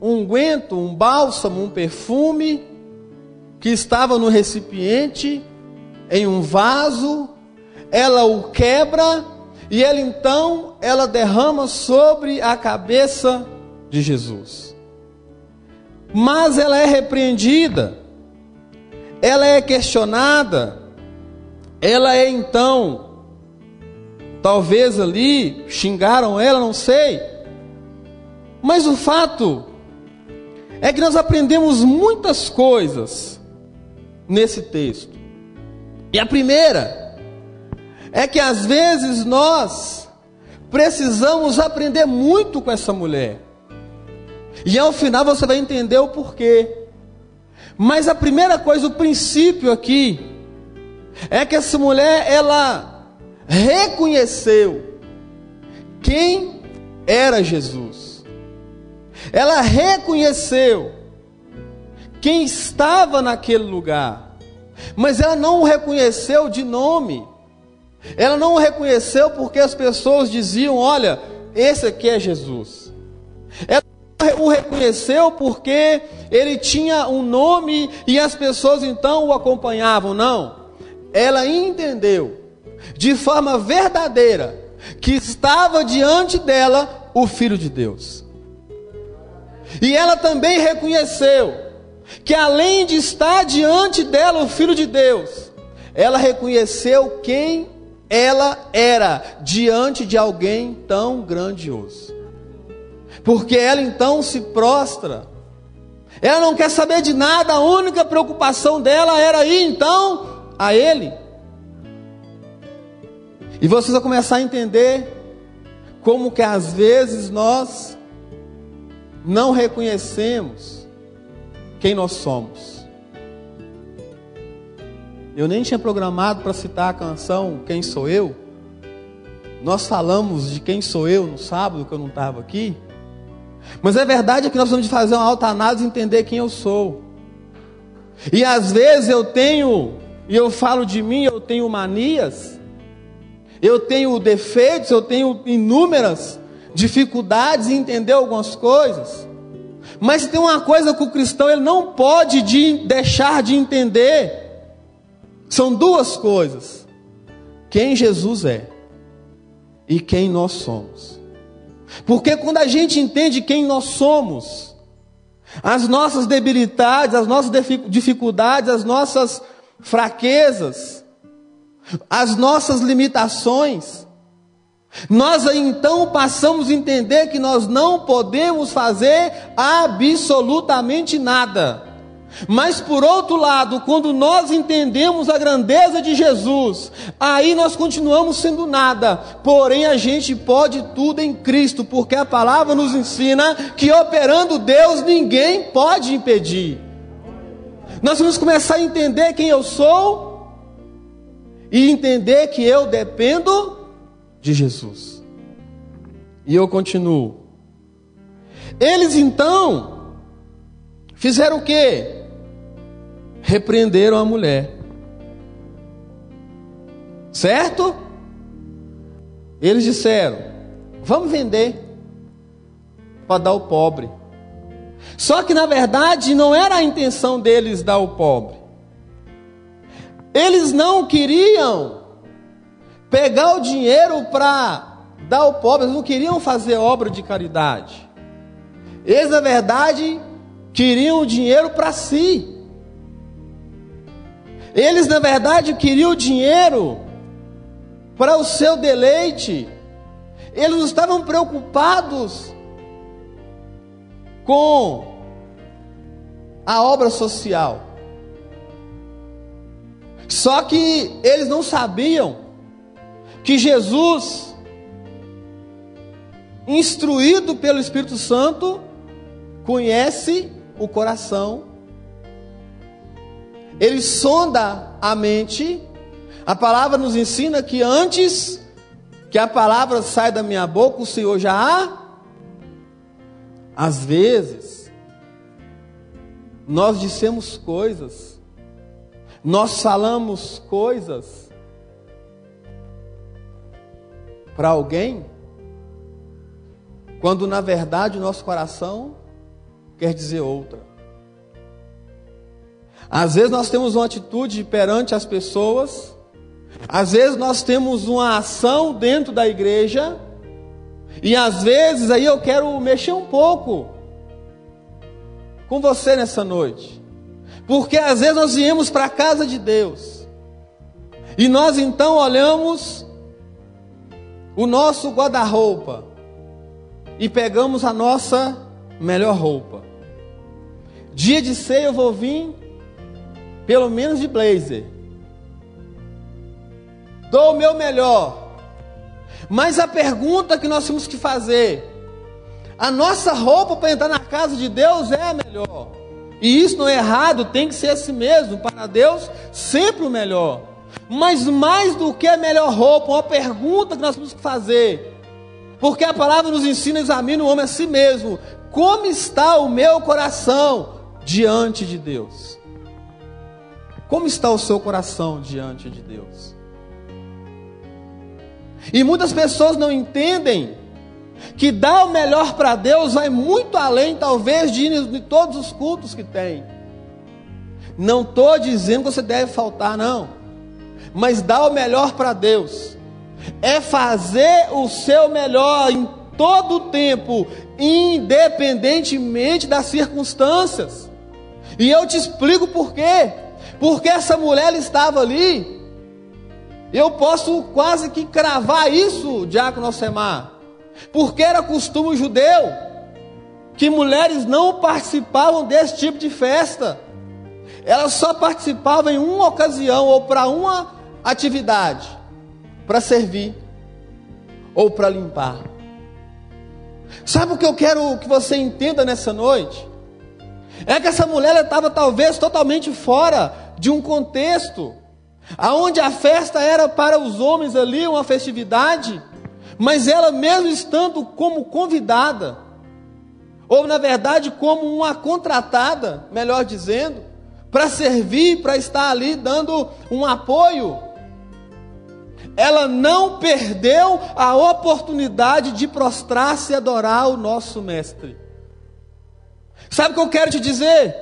unguento, um, um bálsamo, um perfume que estava no recipiente, em um vaso, ela o quebra e ela então ela derrama sobre a cabeça de Jesus. Mas ela é repreendida, ela é questionada, ela é então Talvez ali xingaram ela, não sei. Mas o fato é que nós aprendemos muitas coisas nesse texto. E a primeira é que às vezes nós precisamos aprender muito com essa mulher. E ao final você vai entender o porquê. Mas a primeira coisa, o princípio aqui, é que essa mulher, ela reconheceu quem era Jesus. Ela reconheceu quem estava naquele lugar, mas ela não o reconheceu de nome. Ela não o reconheceu porque as pessoas diziam: Olha, esse aqui é Jesus. Ela o reconheceu porque ele tinha um nome e as pessoas então o acompanhavam. Não, ela entendeu de forma verdadeira que estava diante dela o Filho de Deus. E ela também reconheceu que além de estar diante dela o Filho de Deus, ela reconheceu quem ela era diante de alguém tão grandioso. Porque ela então se prostra. Ela não quer saber de nada, a única preocupação dela era ir então a ele. E vocês vão começar a entender como que às vezes nós não reconhecemos quem nós somos. Eu nem tinha programado para citar a canção Quem Sou Eu. Nós falamos de quem sou eu no sábado que eu não estava aqui. Mas é verdade que nós precisamos de fazer uma alta análise e entender quem eu sou. E às vezes eu tenho, e eu falo de mim, eu tenho manias eu tenho defeitos, eu tenho inúmeras dificuldades em entender algumas coisas. Mas tem uma coisa que o cristão ele não pode de deixar de entender. São duas coisas: quem Jesus é e quem nós somos. Porque quando a gente entende quem nós somos, as nossas debilidades, as nossas dificuldades, as nossas fraquezas, as nossas limitações, nós então passamos a entender que nós não podemos fazer absolutamente nada. Mas por outro lado, quando nós entendemos a grandeza de Jesus, aí nós continuamos sendo nada, porém a gente pode tudo em Cristo, porque a palavra nos ensina que operando Deus ninguém pode impedir. Nós vamos começar a entender quem eu sou e entender que eu dependo de Jesus. E eu continuo. Eles então fizeram o quê? Repreenderam a mulher. Certo? Eles disseram: Vamos vender para dar ao pobre. Só que na verdade não era a intenção deles dar ao pobre. Eles não queriam pegar o dinheiro para dar ao pobre, eles não queriam fazer obra de caridade. Eles, na verdade, queriam o dinheiro para si. Eles, na verdade, queriam dinheiro para o seu deleite. Eles não estavam preocupados com a obra social. Só que eles não sabiam que Jesus, instruído pelo Espírito Santo, conhece o coração, ele sonda a mente. A palavra nos ensina que antes que a palavra sai da minha boca, o Senhor já há. Às vezes, nós dissemos coisas, nós falamos coisas, para alguém, quando na verdade o nosso coração quer dizer outra. Às vezes nós temos uma atitude perante as pessoas, às vezes nós temos uma ação dentro da igreja, e às vezes aí eu quero mexer um pouco com você nessa noite. Porque às vezes nós viemos para a casa de Deus. E nós então olhamos o nosso guarda-roupa e pegamos a nossa melhor roupa. Dia de ceia eu vou vir pelo menos de blazer. Dou o meu melhor. Mas a pergunta que nós temos que fazer: a nossa roupa para entrar na casa de Deus é a melhor. E isso não é errado, tem que ser assim mesmo. Para Deus, sempre o melhor. Mas mais do que a melhor roupa, uma pergunta que nós temos que fazer. Porque a palavra nos ensina, examina o homem a si mesmo. Como está o meu coração diante de Deus? Como está o seu coração diante de Deus? E muitas pessoas não entendem que dar o melhor para Deus vai muito além, talvez, de, de todos os cultos que tem. Não estou dizendo que você deve faltar, não mas dar o melhor para Deus. É fazer o seu melhor em todo o tempo, independentemente das circunstâncias. E eu te explico por quê. Porque essa mulher estava ali. Eu posso quase que cravar isso, Diácono Alcemar. Porque era costume judeu que mulheres não participavam desse tipo de festa. Elas só participavam em uma ocasião ou para uma atividade para servir ou para limpar. Sabe o que eu quero que você entenda nessa noite? É que essa mulher estava talvez totalmente fora de um contexto, aonde a festa era para os homens ali uma festividade, mas ela mesmo estando como convidada, ou na verdade como uma contratada, melhor dizendo, para servir, para estar ali dando um apoio ela não perdeu a oportunidade de prostrar-se e adorar o nosso Mestre. Sabe o que eu quero te dizer?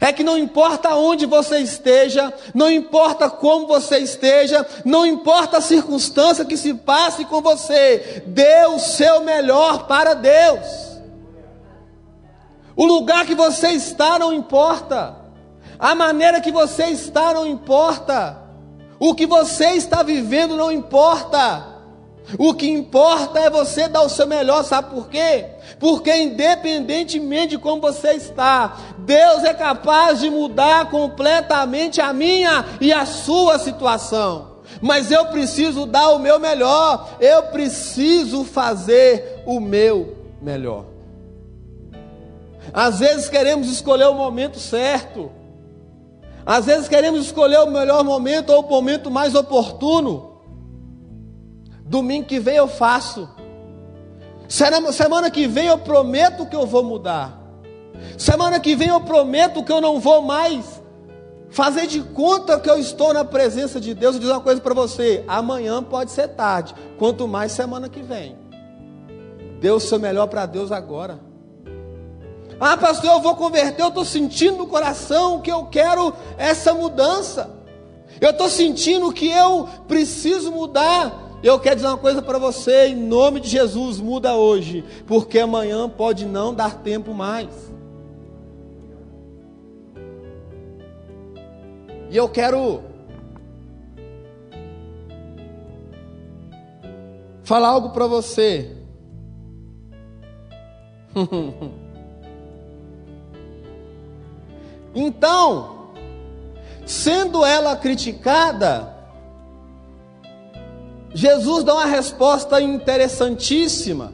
É que não importa onde você esteja, não importa como você esteja, não importa a circunstância que se passe com você, dê o seu melhor para Deus. O lugar que você está não importa, a maneira que você está não importa, o que você está vivendo não importa. O que importa é você dar o seu melhor, sabe por quê? Porque independentemente de como você está, Deus é capaz de mudar completamente a minha e a sua situação. Mas eu preciso dar o meu melhor, eu preciso fazer o meu melhor. Às vezes queremos escolher o momento certo, às vezes queremos escolher o melhor momento ou o momento mais oportuno. Domingo que vem eu faço. Semana que vem eu prometo que eu vou mudar. Semana que vem eu prometo que eu não vou mais fazer de conta que eu estou na presença de Deus. Eu dizer uma coisa para você: amanhã pode ser tarde, quanto mais semana que vem. Dê o seu melhor para Deus agora. Ah, pastor, eu vou converter. Eu estou sentindo no coração que eu quero essa mudança. Eu estou sentindo que eu preciso mudar. Eu quero dizer uma coisa para você, em nome de Jesus, muda hoje, porque amanhã pode não dar tempo mais. E eu quero falar algo para você. então, sendo ela criticada, Jesus dá uma resposta interessantíssima.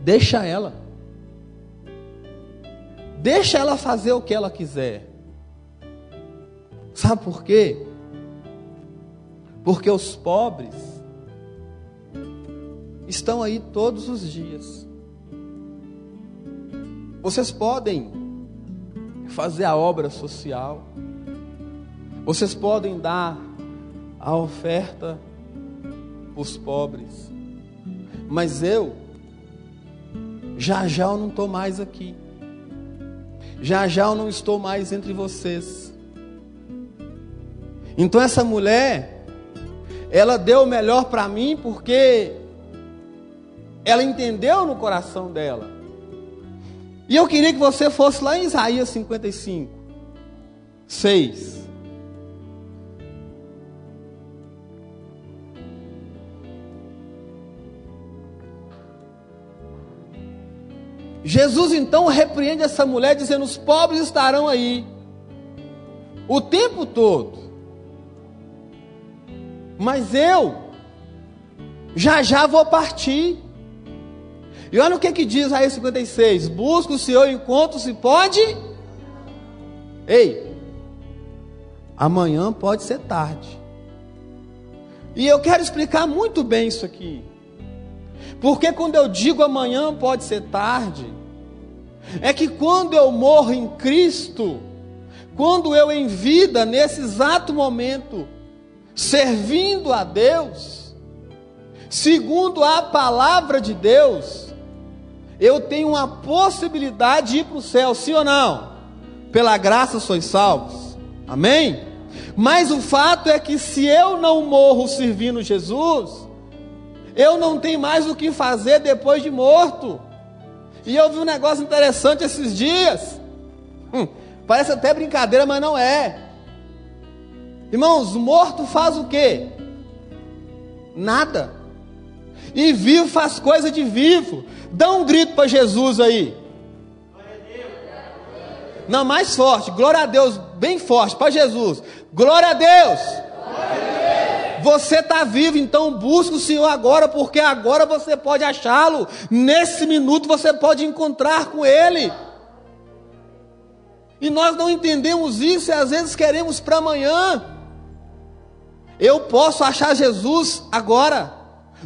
Deixa ela. Deixa ela fazer o que ela quiser. Sabe por quê? Porque os pobres estão aí todos os dias. Vocês podem fazer a obra social. Vocês podem dar a oferta os pobres. Mas eu, já já eu não estou mais aqui. Já já eu não estou mais entre vocês. Então essa mulher, ela deu o melhor para mim porque ela entendeu no coração dela. E eu queria que você fosse lá em Isaías 55, 6. Jesus então repreende essa mulher, dizendo: Os pobres estarão aí o tempo todo, mas eu já já vou partir. E olha o que, que diz aí 56: Busca o Senhor enquanto se pode. Ei, amanhã pode ser tarde. E eu quero explicar muito bem isso aqui. Porque quando eu digo amanhã pode ser tarde, é que quando eu morro em Cristo, quando eu em vida, nesse exato momento, servindo a Deus, segundo a palavra de Deus, eu tenho uma possibilidade de ir para o céu, sim ou não? Pela graça sois salvos, amém? Mas o fato é que se eu não morro servindo Jesus, eu não tenho mais o que fazer depois de morto. E eu vi um negócio interessante esses dias. Hum, parece até brincadeira, mas não é. Irmãos, morto faz o quê? Nada. E vivo faz coisa de vivo. Dá um grito para Jesus aí. Não, mais forte. Glória a Deus, bem forte para Jesus. Glória a Deus. Você está vivo, então busque o Senhor agora, porque agora você pode achá-lo. Nesse minuto você pode encontrar com Ele. E nós não entendemos isso e às vezes queremos para amanhã. Eu posso achar Jesus agora.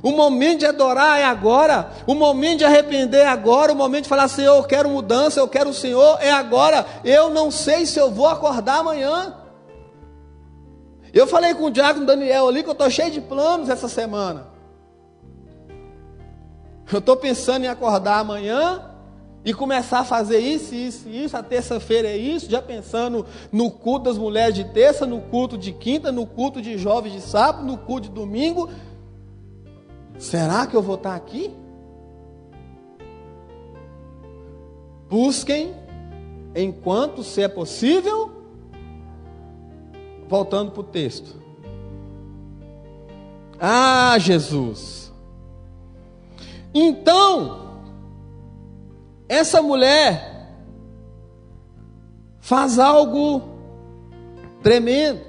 O momento de adorar é agora. O momento de arrepender é agora. O momento de falar, Senhor, eu quero mudança, eu quero o Senhor, é agora. Eu não sei se eu vou acordar amanhã. Eu falei com o Diácono Daniel ali que eu estou cheio de planos essa semana. Eu estou pensando em acordar amanhã e começar a fazer isso, isso, isso. A terça-feira é isso, já pensando no culto das mulheres de terça, no culto de quinta, no culto de jovens de sábado, no culto de domingo. Será que eu vou estar aqui? Busquem enquanto se é possível. Voltando para o texto. Ah, Jesus. Então, essa mulher faz algo tremendo.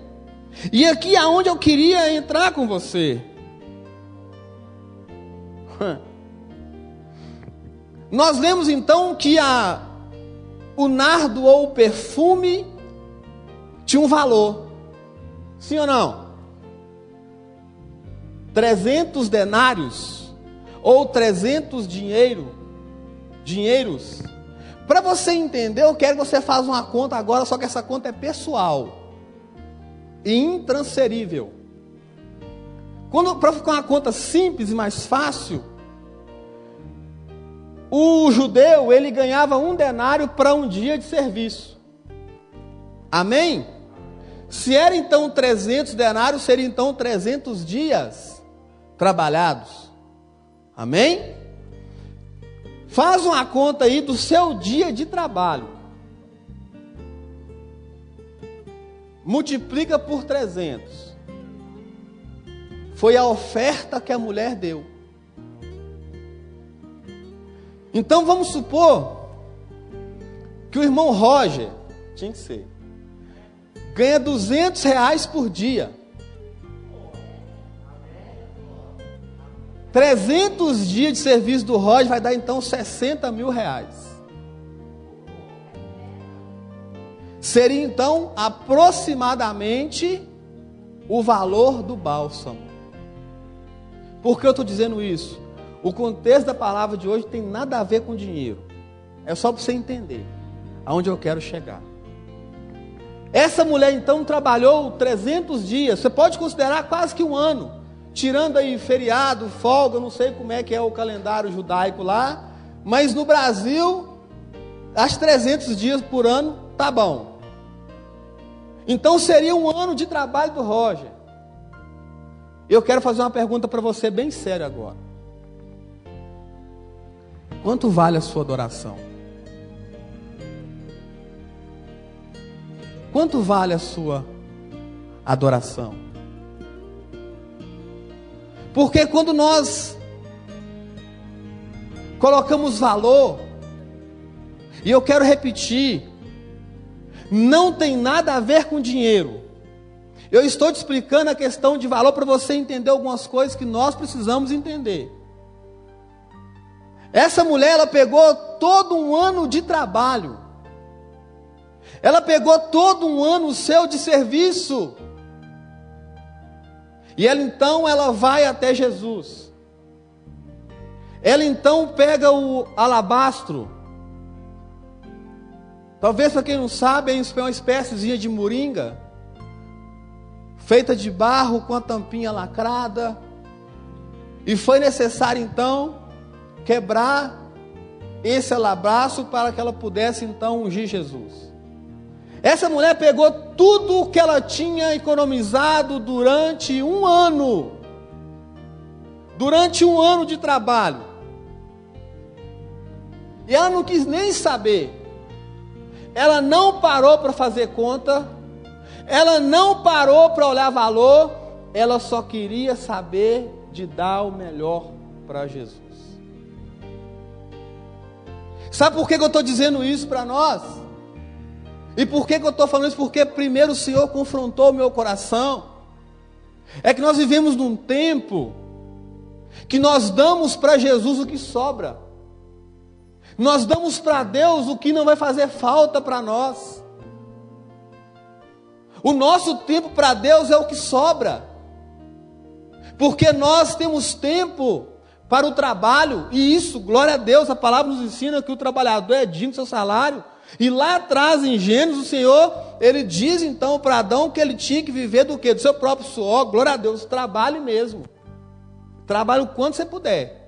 E aqui é onde eu queria entrar com você. Nós lemos então que a, o nardo ou o perfume tinha um valor. Sim ou não? 300 denários ou 300 dinheiro, dinheiros. Para você entender, eu quero que você faça uma conta agora, só que essa conta é pessoal e intransferível. Quando para ficar uma conta simples e mais fácil, o judeu, ele ganhava um denário para um dia de serviço. Amém? Se era então 300 denários, seria então 300 dias trabalhados. Amém? Faz uma conta aí do seu dia de trabalho. Multiplica por 300. Foi a oferta que a mulher deu. Então vamos supor que o irmão Roger, tinha que ser, ganha 200 reais por dia. 300 dias de serviço do Roger vai dar então 60 mil reais. Seria então aproximadamente o valor do bálsamo. Por que eu estou dizendo isso? O contexto da palavra de hoje tem nada a ver com dinheiro. É só para você entender aonde eu quero chegar. Essa mulher então trabalhou 300 dias, você pode considerar quase que um ano, tirando aí feriado, folga, não sei como é que é o calendário judaico lá, mas no Brasil, as 300 dias por ano, tá bom. Então seria um ano de trabalho do Roger. Eu quero fazer uma pergunta para você bem séria agora. Quanto vale a sua adoração? Quanto vale a sua adoração? Porque quando nós colocamos valor, e eu quero repetir, não tem nada a ver com dinheiro. Eu estou te explicando a questão de valor para você entender algumas coisas que nós precisamos entender. Essa mulher, ela pegou todo um ano de trabalho. Ela pegou todo um ano seu de serviço. E ela então ela vai até Jesus. Ela então pega o alabastro. Talvez para quem não sabe, é uma espéciezinha de moringa, feita de barro com a tampinha lacrada. E foi necessário então quebrar esse alabastro para que ela pudesse então ungir Jesus. Essa mulher pegou tudo o que ela tinha economizado durante um ano, durante um ano de trabalho, e ela não quis nem saber, ela não parou para fazer conta, ela não parou para olhar valor, ela só queria saber de dar o melhor para Jesus. Sabe por que, eu estou dizendo isso para nós? E por que, que eu estou falando isso? Porque primeiro o Senhor confrontou o meu coração. É que nós vivemos num tempo que nós damos para Jesus o que sobra. Nós damos para Deus o que não vai fazer falta para nós. O nosso tempo para Deus é o que sobra. Porque nós temos tempo para o trabalho, e isso, glória a Deus, a palavra nos ensina que o trabalhador é digno do seu salário. E lá atrás, em Gênesis, o Senhor, ele diz então para Adão que ele tinha que viver do que? Do seu próprio suor, glória a Deus, trabalhe mesmo. Trabalhe o quanto você puder.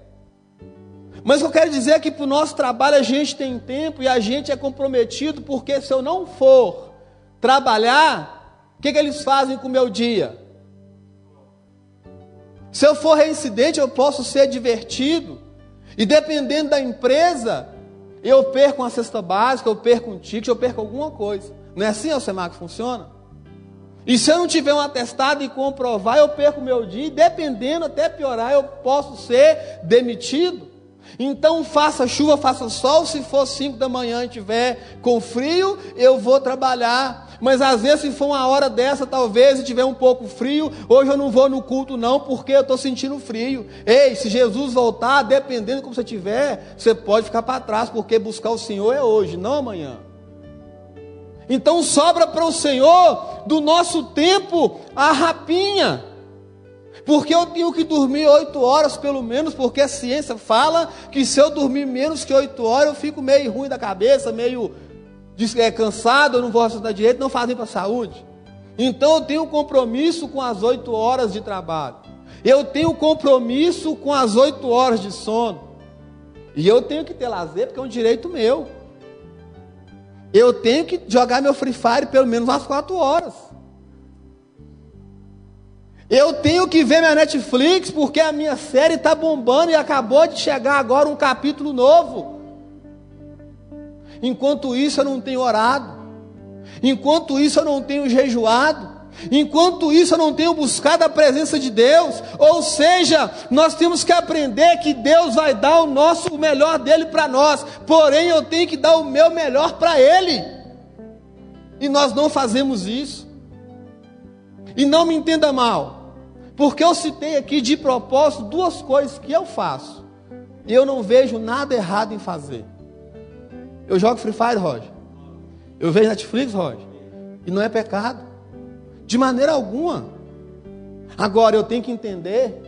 Mas o que eu quero dizer é que para o nosso trabalho a gente tem tempo e a gente é comprometido, porque se eu não for trabalhar, o que, que eles fazem com o meu dia? Se eu for reincidente, eu posso ser divertido. E dependendo da empresa, eu perco uma cesta básica, eu perco um ticket, eu perco alguma coisa. Não é assim, Alcemar, que funciona? E se eu não tiver um atestado e comprovar, eu perco meu dia, e dependendo até piorar, eu posso ser demitido. Então faça chuva, faça sol, se for 5 da manhã e tiver com frio, eu vou trabalhar. Mas às vezes, se for uma hora dessa, talvez, e tiver um pouco frio, hoje eu não vou no culto, não, porque eu estou sentindo frio. Ei, se Jesus voltar, dependendo de como você tiver, você pode ficar para trás, porque buscar o Senhor é hoje, não amanhã. Então sobra para o Senhor do nosso tempo a rapinha. Porque eu tenho que dormir oito horas pelo menos, porque a ciência fala que se eu dormir menos que oito horas, eu fico meio ruim da cabeça, meio é, cansado, eu não vou raciocinar direito, não fazem para a saúde. Então eu tenho compromisso com as oito horas de trabalho. Eu tenho compromisso com as oito horas de sono. E eu tenho que ter lazer, porque é um direito meu. Eu tenho que jogar meu Free Fire pelo menos umas quatro horas. Eu tenho que ver minha Netflix porque a minha série está bombando e acabou de chegar agora um capítulo novo. Enquanto isso eu não tenho orado. Enquanto isso eu não tenho jejuado. Enquanto isso eu não tenho buscado a presença de Deus. Ou seja, nós temos que aprender que Deus vai dar o nosso o melhor dele para nós. Porém eu tenho que dar o meu melhor para ele. E nós não fazemos isso. E não me entenda mal. Porque eu citei aqui de propósito duas coisas que eu faço. E eu não vejo nada errado em fazer. Eu jogo Free Fire, Roger. Eu vejo Netflix, Roger. E não é pecado. De maneira alguma. Agora eu tenho que entender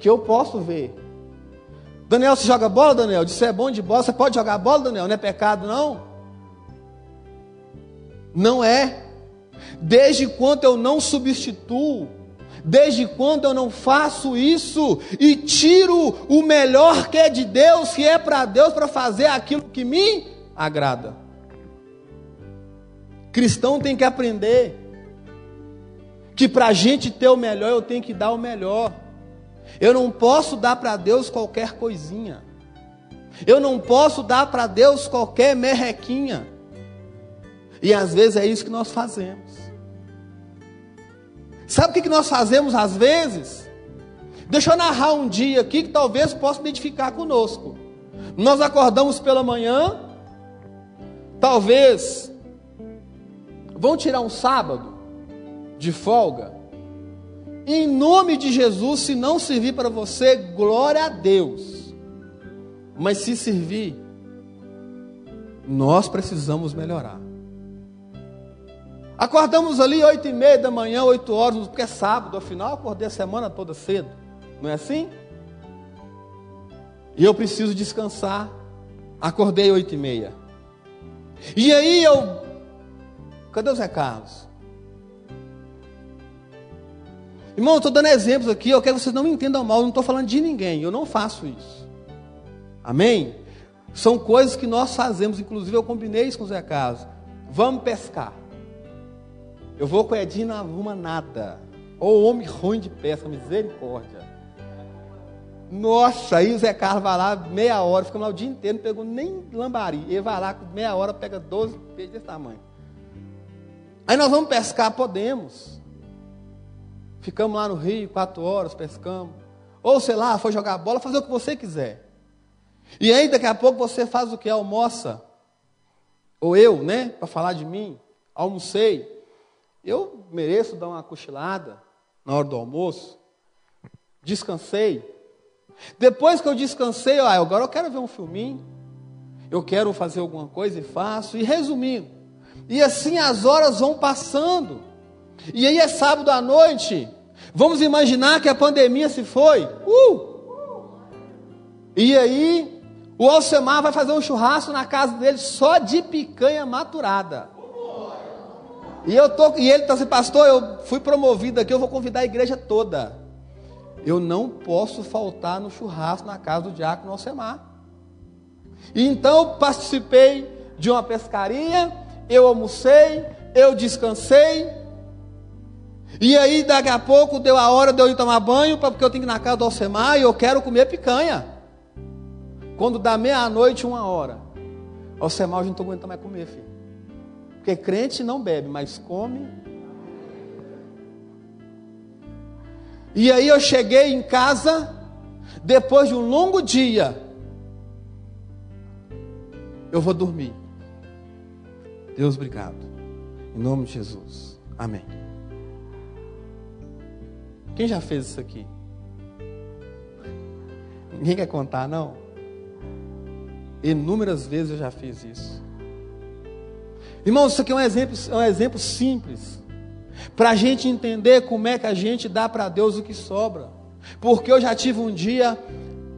que eu posso ver. Daniel, você joga bola, Daniel? Disse é bom de bola. Você pode jogar bola, Daniel? Não é pecado, não? Não é. Desde quando eu não substituo Desde quando eu não faço isso e tiro o melhor que é de Deus, que é para Deus, para fazer aquilo que me agrada? Cristão tem que aprender que para a gente ter o melhor, eu tenho que dar o melhor. Eu não posso dar para Deus qualquer coisinha. Eu não posso dar para Deus qualquer merrequinha. E às vezes é isso que nós fazemos. Sabe o que nós fazemos às vezes? Deixa eu narrar um dia aqui que talvez possa identificar conosco. Nós acordamos pela manhã, talvez vão tirar um sábado de folga. Em nome de Jesus, se não servir para você, glória a Deus. Mas se servir, nós precisamos melhorar. Acordamos ali oito e meia da manhã, oito horas, porque é sábado, afinal acordei a semana toda cedo. Não é assim? E eu preciso descansar. Acordei oito e meia. E aí eu. Cadê o Zé Carlos? Irmão, eu estou dando exemplos aqui, eu quero que vocês não me entendam mal, eu não estou falando de ninguém, eu não faço isso. Amém? São coisas que nós fazemos, inclusive eu combinei isso com o Zé Carlos. Vamos pescar. Eu vou com o Edinho, arruma nada. Ou homem ruim de pesca, misericórdia. Nossa, aí o Zé Carlos vai lá meia hora, ficamos lá o dia inteiro, não pegou nem lambari. Ele vai lá com meia hora, pega 12 peixes desse tamanho. Aí nós vamos pescar, podemos. Ficamos lá no rio, quatro horas, pescamos. Ou sei lá, foi jogar bola, fazer o que você quiser. E aí daqui a pouco você faz o que? Almoça. Ou eu, né? Para falar de mim. Almocei. Eu mereço dar uma cochilada na hora do almoço. Descansei. Depois que eu descansei, ó, agora eu quero ver um filminho. Eu quero fazer alguma coisa e faço. E resumindo. E assim as horas vão passando. E aí é sábado à noite. Vamos imaginar que a pandemia se foi. Uh! E aí, o Alcemar vai fazer um churrasco na casa dele só de picanha maturada. E, eu tô, e ele está assim, pastor, eu fui promovido aqui, eu vou convidar a igreja toda. eu não posso faltar no churrasco na casa do diácono Alcemar. E então participei de uma pescaria, eu almocei, eu descansei. E aí daqui a pouco deu a hora de eu ir tomar banho, porque eu tenho que ir na casa do Alcemar e eu quero comer picanha. Quando dá meia-noite, uma hora. Alcemar, eu não estou aguentando mais comer, filho. Porque crente não bebe, mas come. E aí eu cheguei em casa, depois de um longo dia. Eu vou dormir. Deus, obrigado. Em nome de Jesus. Amém. Quem já fez isso aqui? Ninguém quer contar, não? Inúmeras vezes eu já fiz isso. Irmãos, isso aqui é um exemplo, é um exemplo simples. Para a gente entender como é que a gente dá para Deus o que sobra. Porque eu já tive um dia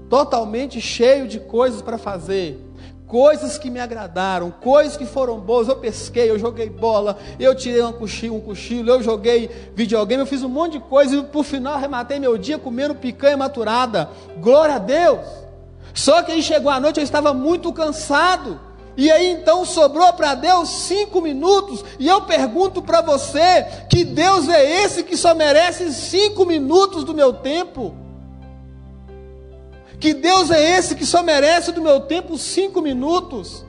totalmente cheio de coisas para fazer coisas que me agradaram, coisas que foram boas. Eu pesquei, eu joguei bola, eu tirei um cochilo, um cochilo, eu joguei videogame, eu fiz um monte de coisa e por final arrematei meu dia comendo picanha maturada. Glória a Deus! Só que aí chegou a noite, eu estava muito cansado. E aí então sobrou para Deus cinco minutos. E eu pergunto para você: que Deus é esse que só merece cinco minutos do meu tempo? Que Deus é esse que só merece do meu tempo cinco minutos?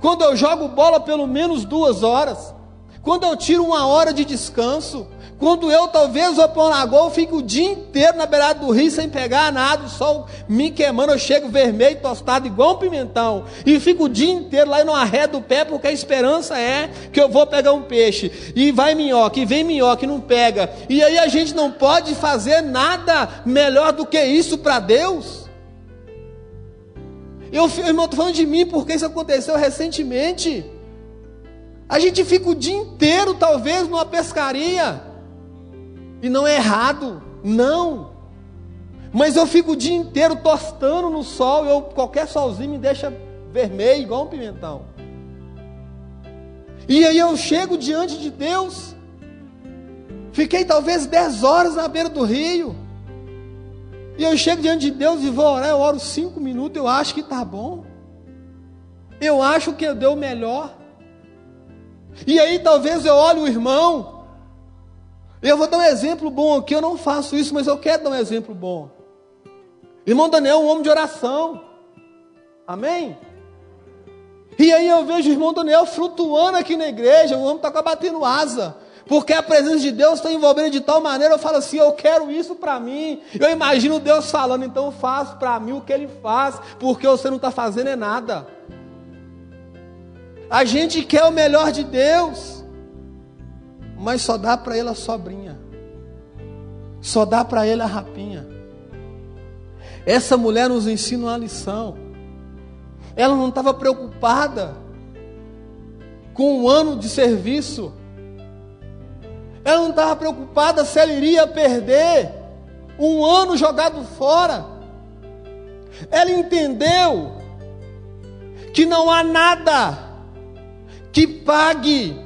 Quando eu jogo bola pelo menos duas horas? Quando eu tiro uma hora de descanso? Quando eu talvez vou para uma lagoa, eu fico o dia inteiro na beirada do rio sem pegar nada, o sol me queimando, eu chego vermelho, tostado, igual um pimentão. E fico o dia inteiro lá e não arredo o pé, porque a esperança é que eu vou pegar um peixe. E vai minhoca, e vem minhoca, e não pega. E aí a gente não pode fazer nada melhor do que isso para Deus. Eu, irmão, estou falando de mim porque isso aconteceu recentemente. A gente fica o dia inteiro, talvez, numa pescaria. E não é errado, não. Mas eu fico o dia inteiro tostando no sol, eu, qualquer solzinho me deixa vermelho, igual um pimentão. E aí eu chego diante de Deus, fiquei talvez 10 horas na beira do rio, e eu chego diante de Deus e vou orar, eu oro cinco minutos, eu acho que está bom, eu acho que eu dei o melhor, e aí talvez eu olhe o irmão, eu vou dar um exemplo bom aqui, eu não faço isso, mas eu quero dar um exemplo bom. Irmão Daniel é um homem de oração. Amém? E aí eu vejo o irmão Daniel flutuando aqui na igreja, o homem está batendo asa. Porque a presença de Deus está envolvendo de tal maneira, eu falo assim, eu quero isso para mim. Eu imagino Deus falando, então eu faço para mim o que Ele faz, porque você não está fazendo é nada. A gente quer o melhor de Deus mas só dá para ele a sobrinha, só dá para ele a rapinha. Essa mulher nos ensina uma lição. Ela não estava preocupada com um ano de serviço. Ela não estava preocupada se ela iria perder um ano jogado fora. Ela entendeu que não há nada que pague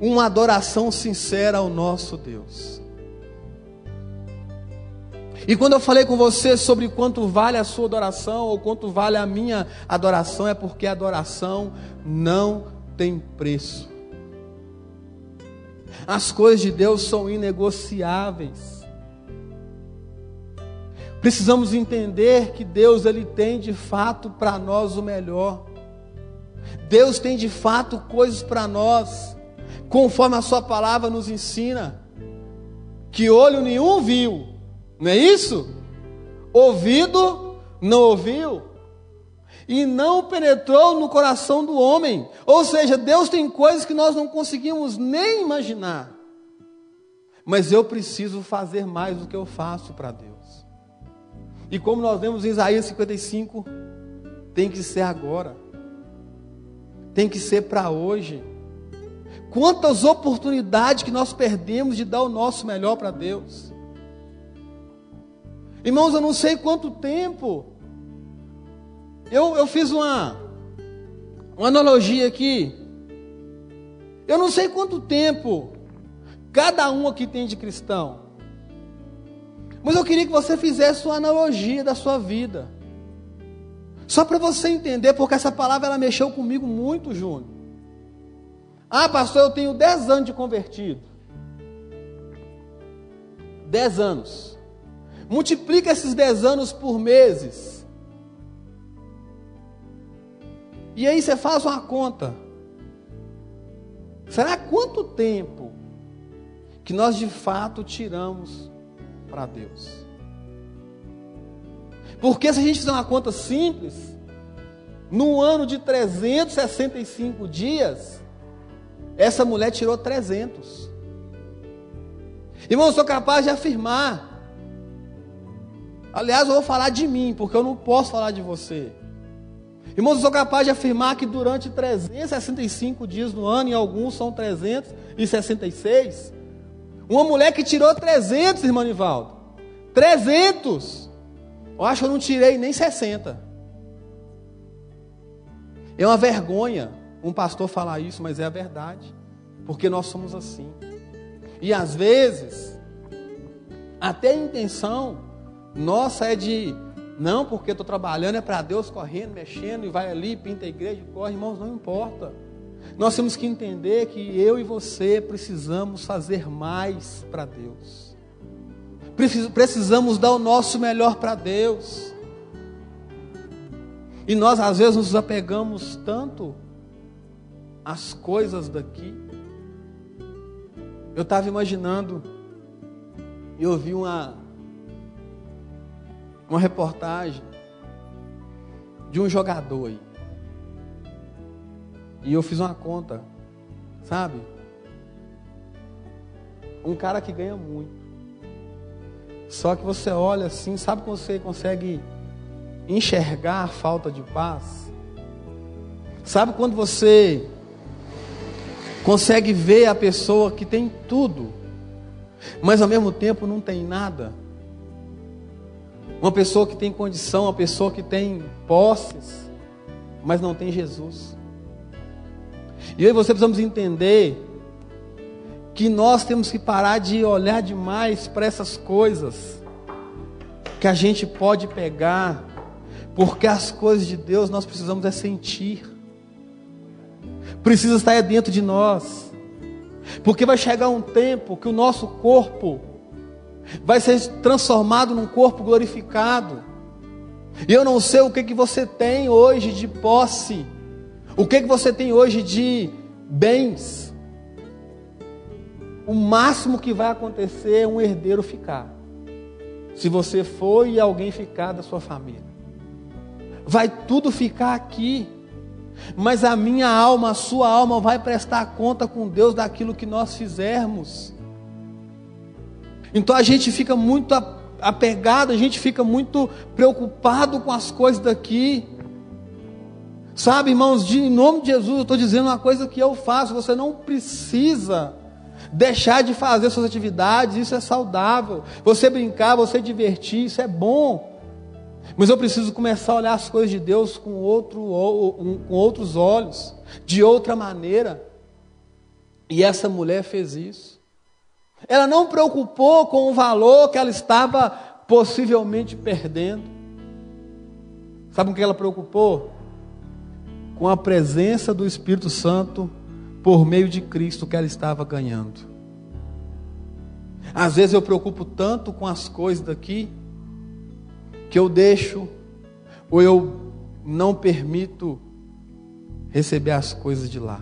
uma adoração sincera ao nosso Deus. E quando eu falei com você sobre quanto vale a sua adoração ou quanto vale a minha adoração, é porque a adoração não tem preço. As coisas de Deus são inegociáveis. Precisamos entender que Deus ele tem de fato para nós o melhor. Deus tem de fato coisas para nós conforme a Sua palavra nos ensina, que olho nenhum viu, não é isso? Ouvido não ouviu, e não penetrou no coração do homem. Ou seja, Deus tem coisas que nós não conseguimos nem imaginar. Mas eu preciso fazer mais do que eu faço para Deus. E como nós vemos em Isaías 55, tem que ser agora. Tem que ser para hoje. Quantas oportunidades que nós perdemos de dar o nosso melhor para Deus. Irmãos, eu não sei quanto tempo. Eu, eu fiz uma, uma analogia aqui. Eu não sei quanto tempo cada um aqui tem de cristão. Mas eu queria que você fizesse uma analogia da sua vida. Só para você entender, porque essa palavra ela mexeu comigo muito, Júnior. Ah, pastor, eu tenho 10 anos de convertido. 10 anos. Multiplica esses 10 anos por meses. E aí você faz uma conta. Será quanto tempo que nós de fato tiramos para Deus? Porque se a gente fizer uma conta simples, no ano de 365 dias, essa mulher tirou 300. Irmão, eu sou capaz de afirmar. Aliás, eu vou falar de mim, porque eu não posso falar de você. Irmãos, eu sou capaz de afirmar que durante 365 dias no ano, e alguns são 366, uma mulher que tirou 300, irmão Nivaldo. 300! Eu acho que eu não tirei nem 60. É uma vergonha um pastor falar isso, mas é a verdade. Porque nós somos assim. E às vezes, até a intenção nossa é de, não, porque estou trabalhando, é para Deus correndo, mexendo, e vai ali, pinta a igreja, corre, irmãos, não importa. Nós temos que entender que eu e você precisamos fazer mais para Deus. Precisamos dar o nosso melhor para Deus. E nós às vezes nos apegamos tanto às coisas daqui. Eu estava imaginando, e ouvi uma, uma reportagem de um jogador aí. E eu fiz uma conta, sabe? Um cara que ganha muito. Só que você olha assim, sabe quando você consegue enxergar a falta de paz? Sabe quando você consegue ver a pessoa que tem tudo, mas ao mesmo tempo não tem nada? Uma pessoa que tem condição, uma pessoa que tem posses, mas não tem Jesus. E eu e você precisamos entender que nós temos que parar de olhar demais para essas coisas que a gente pode pegar, porque as coisas de Deus nós precisamos é sentir. Precisa estar dentro de nós. Porque vai chegar um tempo que o nosso corpo vai ser transformado num corpo glorificado. E eu não sei o que, que você tem hoje de posse, o que, que você tem hoje de bens. O máximo que vai acontecer é um herdeiro ficar. Se você for e alguém ficar da sua família, vai tudo ficar aqui. Mas a minha alma, a sua alma vai prestar conta com Deus daquilo que nós fizermos. Então a gente fica muito apegado, a gente fica muito preocupado com as coisas daqui. Sabe, irmãos, em nome de Jesus, eu estou dizendo uma coisa que eu faço. Você não precisa deixar de fazer suas atividades, isso é saudável. Você brincar, você divertir, isso é bom. Mas eu preciso começar a olhar as coisas de Deus com, outro, com outros olhos, de outra maneira. E essa mulher fez isso. Ela não preocupou com o valor que ela estava possivelmente perdendo. Sabe com que ela preocupou? Com a presença do Espírito Santo por meio de Cristo que ela estava ganhando. Às vezes eu preocupo tanto com as coisas daqui que eu deixo ou eu não permito receber as coisas de lá.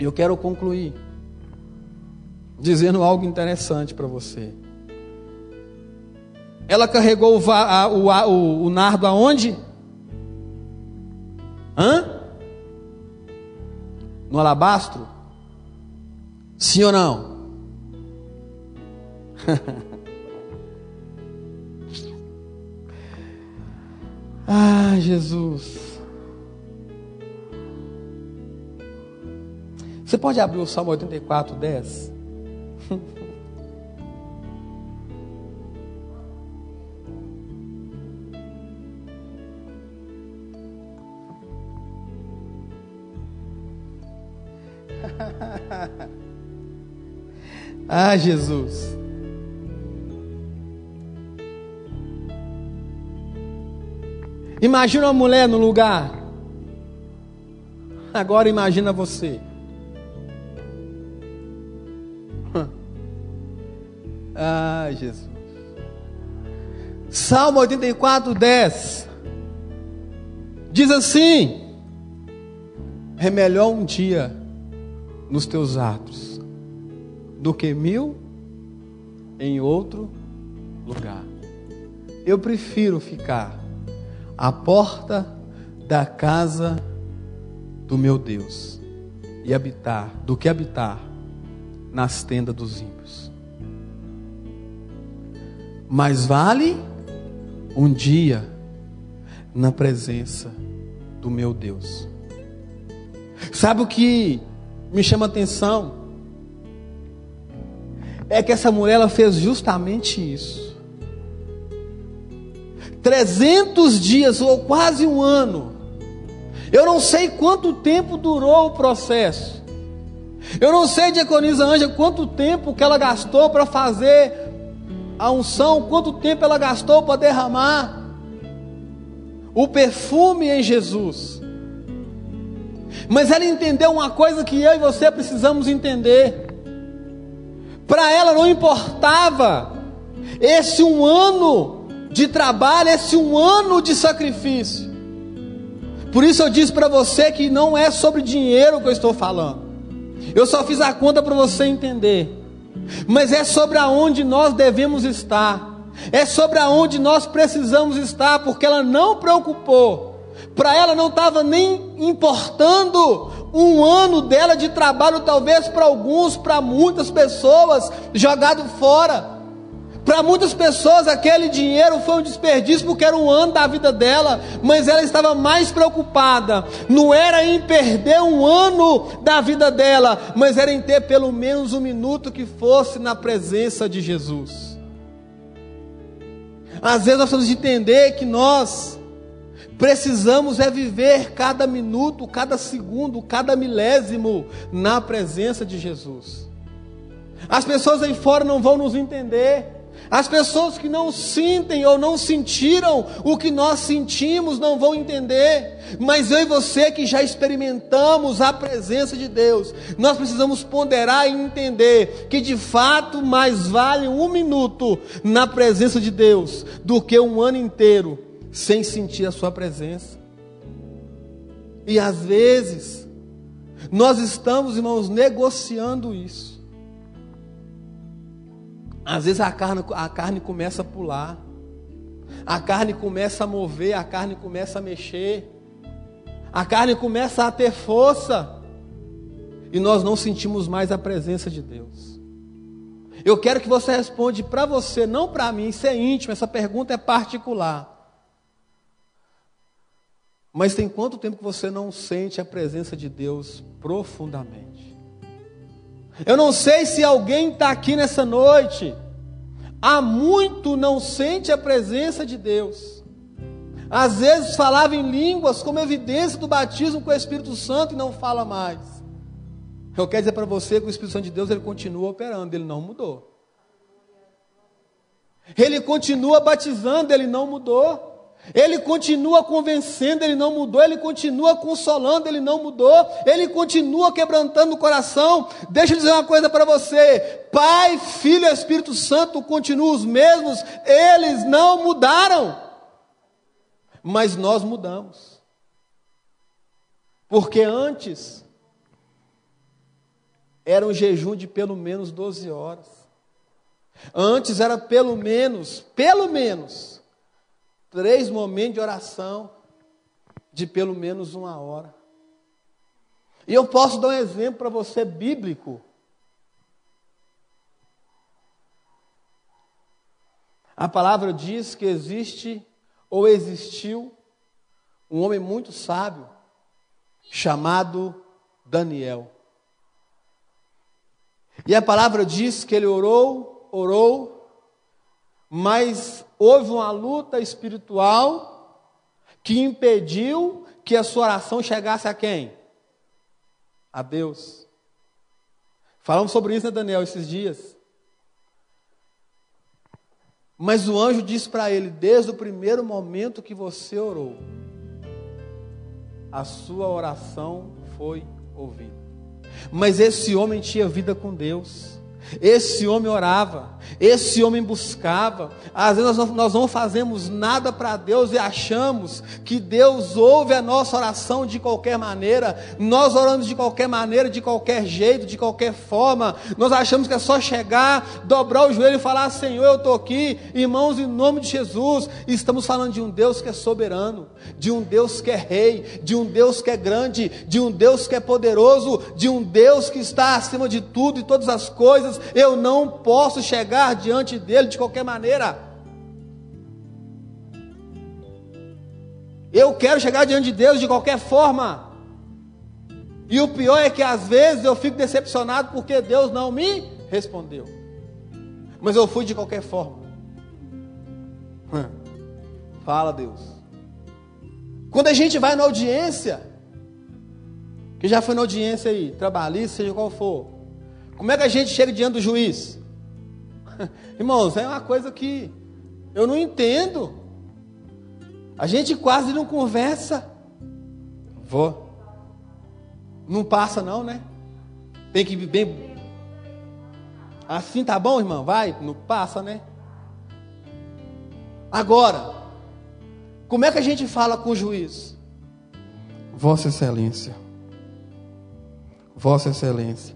Eu quero concluir dizendo algo interessante para você. Ela carregou o, a, o, a, o, o nardo aonde? Hã? No alabastro? Sim ou não? Ah, Jesus. Você pode abrir o Salmo 84, 10? Ah, Jesus. Imagina uma mulher no lugar. Agora imagina você. Ah, Jesus. Salmo 84, 10. Diz assim: É melhor um dia nos teus atos do que mil em outro lugar. Eu prefiro ficar à porta da casa do meu Deus e habitar do que habitar nas tendas dos ímpios. Mais vale um dia na presença do meu Deus. Sabe o que me chama atenção? É que essa mulher ela fez justamente isso. 300 dias ou quase um ano. Eu não sei quanto tempo durou o processo. Eu não sei, diaconisa Anja, quanto tempo que ela gastou para fazer a unção, quanto tempo ela gastou para derramar o perfume em Jesus. Mas ela entendeu uma coisa que eu e você precisamos entender. Para ela não importava esse um ano de trabalho, esse um ano de sacrifício. Por isso eu disse para você que não é sobre dinheiro que eu estou falando. Eu só fiz a conta para você entender. Mas é sobre aonde nós devemos estar. É sobre aonde nós precisamos estar, porque ela não preocupou. Para ela não estava nem importando um ano dela de trabalho, talvez para alguns, para muitas pessoas, jogado fora. Para muitas pessoas, aquele dinheiro foi um desperdício porque era um ano da vida dela, mas ela estava mais preocupada. Não era em perder um ano da vida dela, mas era em ter pelo menos um minuto que fosse na presença de Jesus. Às vezes nós precisamos entender que nós precisamos é viver cada minuto, cada segundo, cada milésimo na presença de Jesus. As pessoas aí fora não vão nos entender. As pessoas que não sentem ou não sentiram o que nós sentimos não vão entender, mas eu e você que já experimentamos a presença de Deus, nós precisamos ponderar e entender que de fato mais vale um minuto na presença de Deus do que um ano inteiro sem sentir a Sua presença. E às vezes, nós estamos, irmãos, negociando isso. Às vezes a carne, a carne começa a pular, a carne começa a mover, a carne começa a mexer, a carne começa a ter força, e nós não sentimos mais a presença de Deus. Eu quero que você responda para você, não para mim, isso é íntimo, essa pergunta é particular. Mas tem quanto tempo que você não sente a presença de Deus profundamente? Eu não sei se alguém está aqui nessa noite, há muito não sente a presença de Deus. Às vezes falava em línguas como evidência do batismo com o Espírito Santo e não fala mais. Eu quero dizer para você que o Espírito Santo de Deus ele continua operando, ele não mudou. Ele continua batizando, ele não mudou. Ele continua convencendo, ele não mudou. Ele continua consolando, ele não mudou. Ele continua quebrantando o coração. Deixa eu dizer uma coisa para você: Pai, Filho e Espírito Santo continuam os mesmos, eles não mudaram. Mas nós mudamos. Porque antes era um jejum de pelo menos 12 horas. Antes era pelo menos, pelo menos três momentos de oração de pelo menos uma hora. E eu posso dar um exemplo para você bíblico. A palavra diz que existe ou existiu um homem muito sábio chamado Daniel. E a palavra diz que ele orou, orou, mas houve uma luta espiritual que impediu que a sua oração chegasse a quem? A Deus. Falamos sobre isso, né, Daniel, esses dias. Mas o anjo disse para ele: desde o primeiro momento que você orou, a sua oração foi ouvida. Mas esse homem tinha vida com Deus. Esse homem orava, esse homem buscava. Às vezes nós não, fazemos nada para Deus e achamos que Deus ouve a nossa oração de qualquer maneira. Nós oramos de qualquer maneira, de qualquer jeito, de qualquer forma. Nós achamos que é só chegar, dobrar o joelho e falar: Senhor, eu estou aqui, irmãos, em nome de Jesus. Estamos falando de um Deus que é soberano, de um Deus que é rei, de um Deus que é grande, de um Deus que é poderoso, de um Deus que está acima de tudo e todas as coisas eu não posso chegar diante dele de qualquer maneira. Eu quero chegar diante de Deus de qualquer forma. E o pior é que às vezes eu fico decepcionado porque Deus não me respondeu. Mas eu fui de qualquer forma. Fala, Deus. Quando a gente vai na audiência, que já foi na audiência aí, trabalhista, seja qual for, como é que a gente chega diante do juiz? Irmãos, é uma coisa que eu não entendo. A gente quase não conversa. Vou. Não passa não, né? Tem que bem. Assim tá bom, irmão? Vai, não passa, né? Agora, como é que a gente fala com o juiz? Vossa Excelência. Vossa Excelência.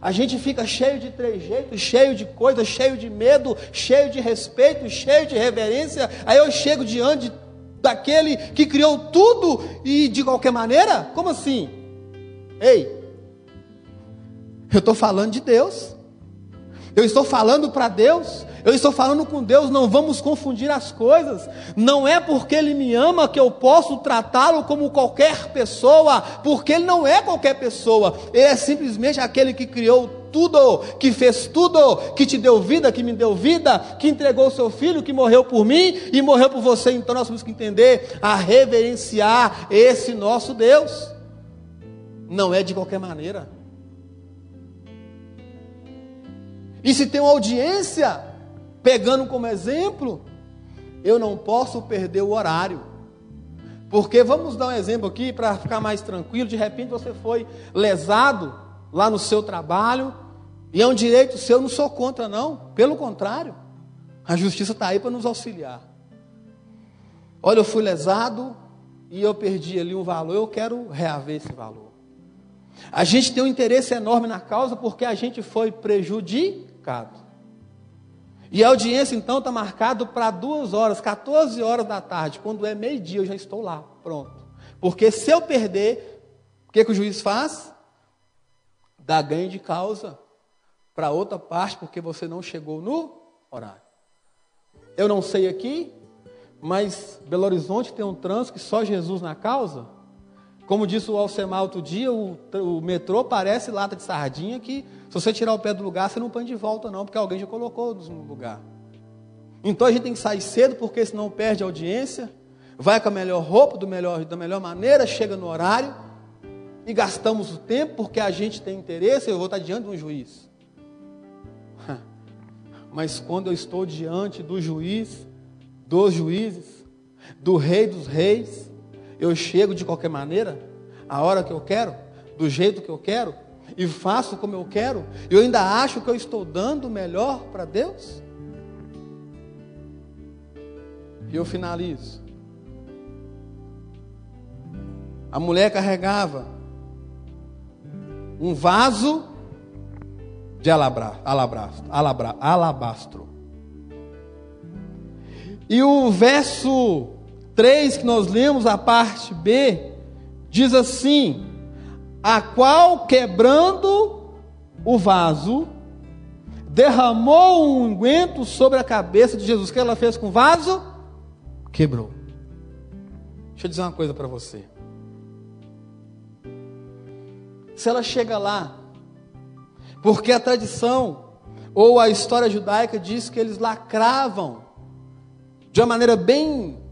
A gente fica cheio de trejeitos, cheio de coisas, cheio de medo, cheio de respeito, cheio de reverência. Aí eu chego diante daquele que criou tudo e de qualquer maneira? Como assim? Ei, eu estou falando de Deus. Eu estou falando para Deus, eu estou falando com Deus, não vamos confundir as coisas. Não é porque Ele me ama que eu posso tratá-lo como qualquer pessoa, porque Ele não é qualquer pessoa, Ele é simplesmente aquele que criou tudo, que fez tudo, que te deu vida, que me deu vida, que entregou o seu filho, que morreu por mim e morreu por você. Então nós temos que entender a reverenciar esse nosso Deus. Não é de qualquer maneira. E se tem uma audiência, pegando como exemplo, eu não posso perder o horário. Porque vamos dar um exemplo aqui para ficar mais tranquilo. De repente você foi lesado lá no seu trabalho, e é um direito seu, não sou contra, não. Pelo contrário, a justiça está aí para nos auxiliar. Olha, eu fui lesado e eu perdi ali um valor, eu quero reaver esse valor. A gente tem um interesse enorme na causa porque a gente foi prejudicado. E a audiência então está marcado para duas horas, 14 horas da tarde. Quando é meio-dia, eu já estou lá, pronto. Porque se eu perder, o que, que o juiz faz? Dá ganho de causa para outra parte, porque você não chegou no horário. Eu não sei aqui, mas Belo Horizonte tem um trânsito que só Jesus na causa. Como disse o Alcemar outro dia, o, o metrô parece lata de sardinha que se você tirar o pé do lugar, você não põe de volta não, porque alguém já colocou no lugar. Então a gente tem que sair cedo, porque senão perde a audiência, vai com a melhor roupa, do melhor, da melhor maneira, chega no horário, e gastamos o tempo porque a gente tem interesse, eu vou estar diante de um juiz. Mas quando eu estou diante do juiz, dos juízes, do rei dos reis, eu chego de qualquer maneira, a hora que eu quero, do jeito que eu quero, e faço como eu quero, e eu ainda acho que eu estou dando o melhor para Deus? E eu finalizo. A mulher carregava um vaso de alabra, alabra, alabastro. E o verso 3 que nós lemos, a parte B, diz assim: A qual quebrando o vaso, derramou um unguento sobre a cabeça de Jesus. O que ela fez com o vaso? Quebrou. Deixa eu dizer uma coisa para você. Se ela chega lá, porque a tradição ou a história judaica diz que eles lacravam de uma maneira bem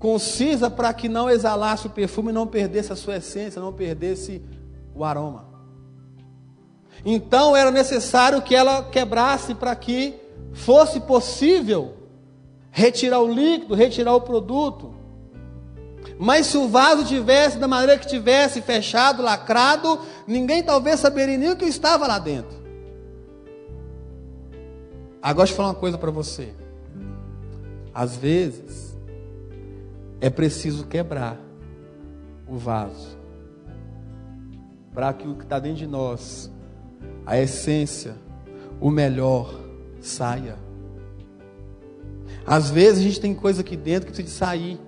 concisa para que não exalasse o perfume, não perdesse a sua essência, não perdesse o aroma. Então era necessário que ela quebrasse para que fosse possível retirar o líquido, retirar o produto. Mas se o vaso tivesse da maneira que tivesse, fechado, lacrado, ninguém talvez saberia nem o que estava lá dentro. Agora deixa eu falar uma coisa para você. Às vezes é preciso quebrar o vaso para que o que está dentro de nós, a essência, o melhor, saia. Às vezes a gente tem coisa aqui dentro que precisa sair.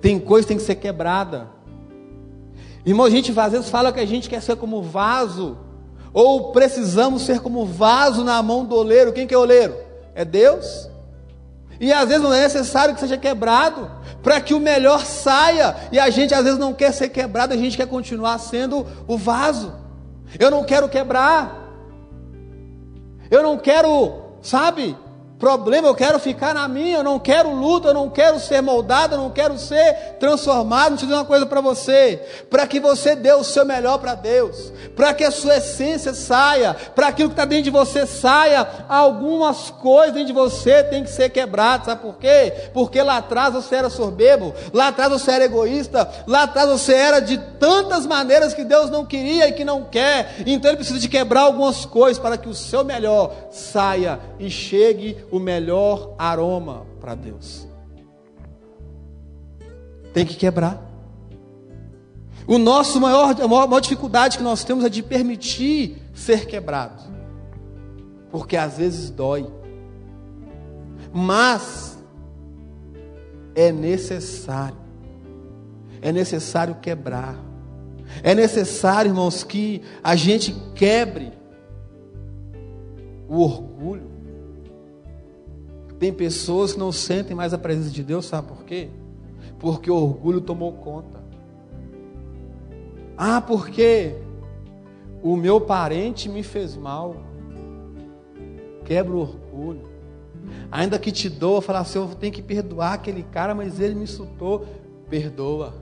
Tem coisa que tem que ser quebrada. Irmão, a gente às vezes fala que a gente quer ser como vaso, ou precisamos ser como vaso na mão do oleiro. Quem que é oleiro? É Deus. E às vezes não é necessário que seja quebrado para que o melhor saia. E a gente às vezes não quer ser quebrado, a gente quer continuar sendo o vaso. Eu não quero quebrar. Eu não quero, sabe, problema, eu quero ficar na minha, eu não quero luta, eu não quero ser moldado, eu não quero ser transformado. Deixa eu dizer uma coisa para você: para que você dê o seu melhor para Deus, para que a sua essência saia, para aquilo que está dentro de você saia, algumas coisas dentro de você tem que ser quebradas, sabe por quê? Porque lá atrás você era soberbo, lá atrás você era egoísta, lá atrás você era de tantas maneiras que Deus não queria e que não quer, então Ele precisa de quebrar algumas coisas para que o seu melhor saia e chegue o melhor aroma para Deus. Tem que quebrar. O nosso maior, a maior, dificuldade que nós temos é de permitir ser quebrado. Porque às vezes dói. Mas é necessário. É necessário quebrar. É necessário, irmãos, que a gente quebre o orgulho. Tem pessoas que não sentem mais a presença de Deus, sabe por quê? Porque o orgulho tomou conta. Ah, porque o meu parente me fez mal. Quebra o orgulho. Ainda que te doa, fala assim: eu tenho que perdoar aquele cara, mas ele me insultou. Perdoa.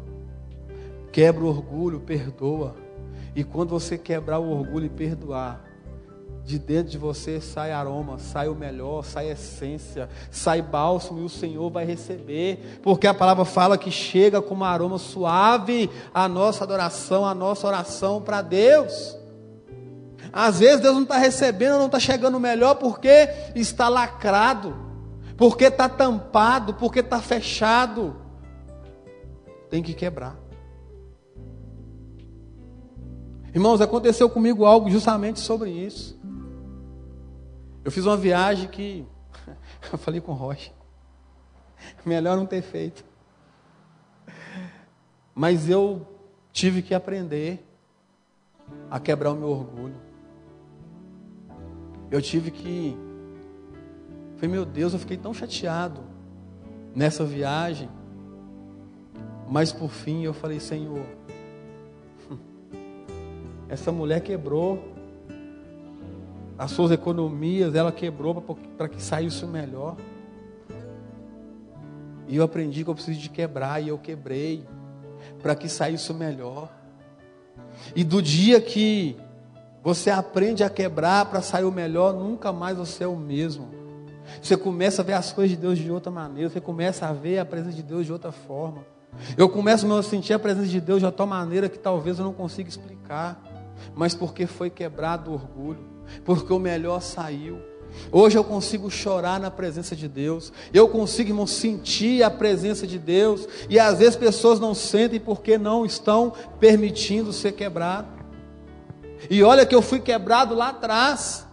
Quebra o orgulho, perdoa. E quando você quebrar o orgulho e perdoar, de dentro de você sai aroma, sai o melhor, sai essência, sai bálsamo e o Senhor vai receber, porque a palavra fala que chega como aroma suave a nossa adoração, a nossa oração para Deus. Às vezes Deus não está recebendo, não está chegando melhor porque está lacrado, porque está tampado, porque está fechado. Tem que quebrar. Irmãos, aconteceu comigo algo justamente sobre isso. Eu fiz uma viagem que eu falei com o Rocha. Melhor não ter feito. Mas eu tive que aprender a quebrar o meu orgulho. Eu tive que. Falei, meu Deus, eu fiquei tão chateado nessa viagem. Mas por fim eu falei, Senhor, essa mulher quebrou as suas economias, ela quebrou para que saísse o melhor. E eu aprendi que eu preciso de quebrar, e eu quebrei, para que saísse o melhor. E do dia que você aprende a quebrar para sair o melhor, nunca mais você é o mesmo. Você começa a ver as coisas de Deus de outra maneira, você começa a ver a presença de Deus de outra forma. Eu começo a sentir a presença de Deus de outra maneira que talvez eu não consiga explicar, mas porque foi quebrado o orgulho porque o melhor saiu. Hoje eu consigo chorar na presença de Deus. Eu consigo, irmão, sentir a presença de Deus. E às vezes pessoas não sentem porque não estão permitindo ser quebrado. E olha que eu fui quebrado lá atrás.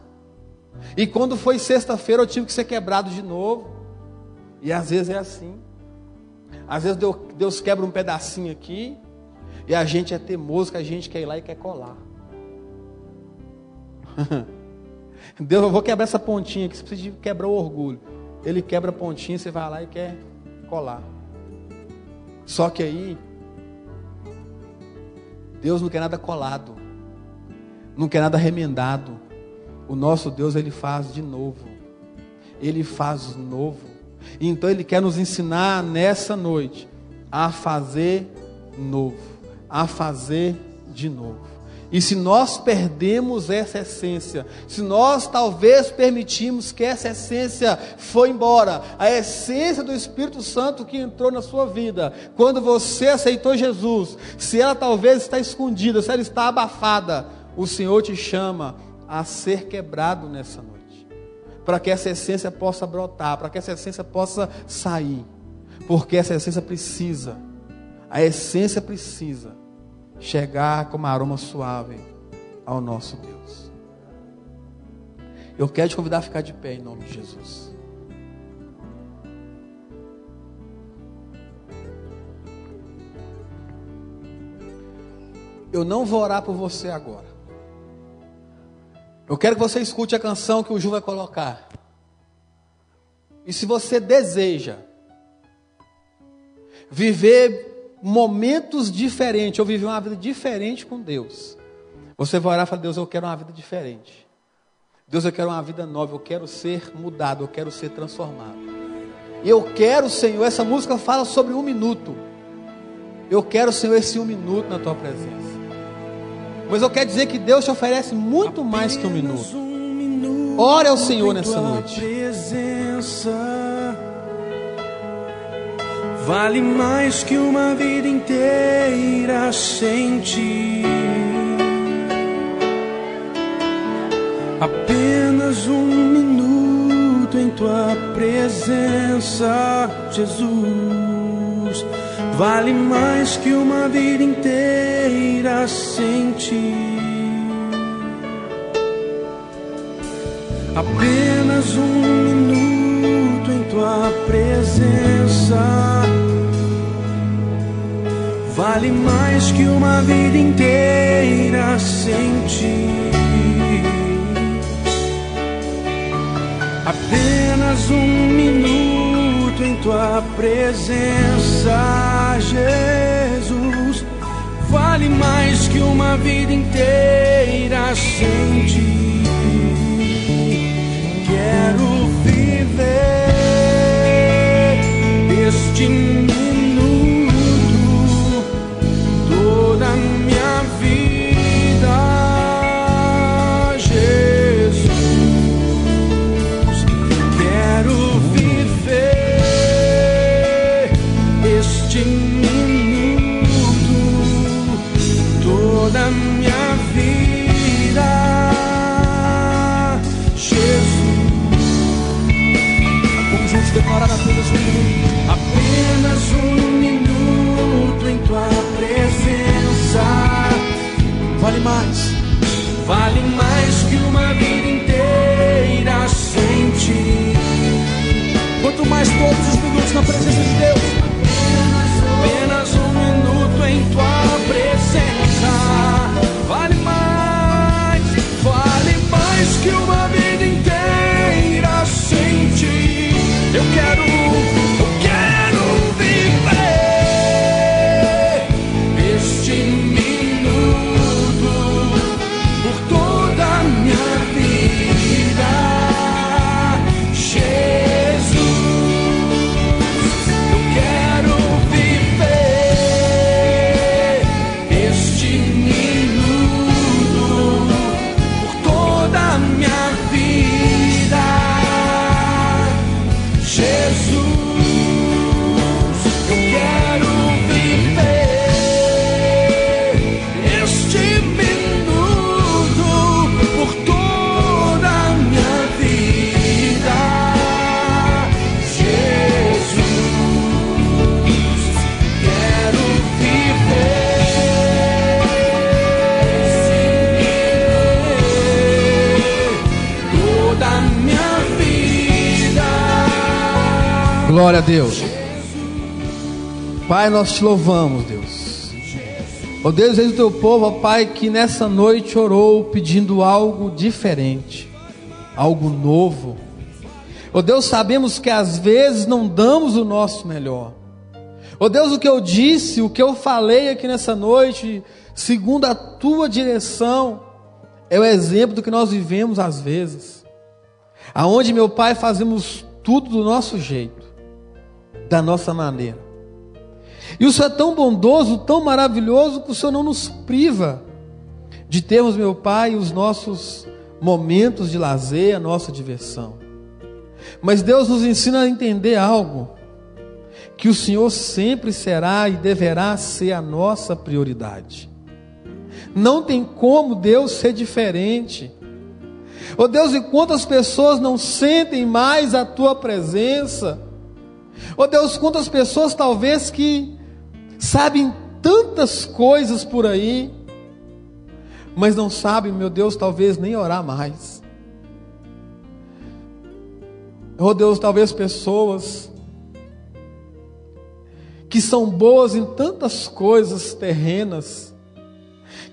E quando foi sexta-feira eu tive que ser quebrado de novo. E às vezes é assim. Às vezes Deus quebra um pedacinho aqui. E a gente é teimoso que a gente quer ir lá e quer colar. Deus, eu vou quebrar essa pontinha aqui. Você precisa de quebrar o orgulho. Ele quebra a pontinha, você vai lá e quer colar. Só que aí, Deus não quer nada colado. Não quer nada remendado. O nosso Deus, Ele faz de novo. Ele faz novo. Então Ele quer nos ensinar nessa noite a fazer novo. A fazer de novo. E se nós perdemos essa essência, se nós talvez permitimos que essa essência foi embora, a essência do Espírito Santo que entrou na sua vida, quando você aceitou Jesus, se ela talvez está escondida, se ela está abafada, o Senhor te chama a ser quebrado nessa noite, para que essa essência possa brotar, para que essa essência possa sair, porque essa essência precisa, a essência precisa chegar como aroma suave ao nosso Deus. Eu quero te convidar a ficar de pé em nome de Jesus. Eu não vou orar por você agora. Eu quero que você escute a canção que o Ju vai colocar. E se você deseja viver momentos diferentes, ou viver uma vida diferente com Deus, você vai orar e falar: Deus, eu quero uma vida diferente. Deus, eu quero uma vida nova, eu quero ser mudado, eu quero ser transformado. E eu quero, Senhor, essa música fala sobre um minuto. Eu quero, Senhor, esse um minuto na tua presença. Mas eu quero dizer que Deus te oferece muito mais que um minuto. Ore ao Senhor nessa noite. Vale mais que uma vida inteira sem ti. Apenas um minuto em tua presença, Jesus. Vale mais que uma vida inteira sem ti. Apenas um minuto em tua presença vale mais que uma vida inteira sem ti. Apenas um minuto em tua presença, Jesus, vale mais que uma vida inteira sem ti. Quero viver este minuto Glória a Deus. Pai, nós te louvamos, Deus. Ó Deus, eis o teu povo, ó Pai, que nessa noite orou pedindo algo diferente, algo novo. Ó Deus, sabemos que às vezes não damos o nosso melhor. Ó Deus, o que eu disse, o que eu falei aqui nessa noite, segundo a tua direção, é o exemplo do que nós vivemos às vezes. Aonde, meu Pai, fazemos tudo do nosso jeito da nossa maneira. E o Senhor é tão bondoso, tão maravilhoso, que o Senhor não nos priva de termos, meu Pai, os nossos momentos de lazer, a nossa diversão. Mas Deus nos ensina a entender algo: que o Senhor sempre será e deverá ser a nossa prioridade. Não tem como Deus ser diferente. Oh Deus, e quantas pessoas não sentem mais a tua presença? Oh Deus, quantas pessoas talvez que sabem tantas coisas por aí, mas não sabem, meu Deus, talvez nem orar mais. Oh Deus, talvez pessoas que são boas em tantas coisas terrenas,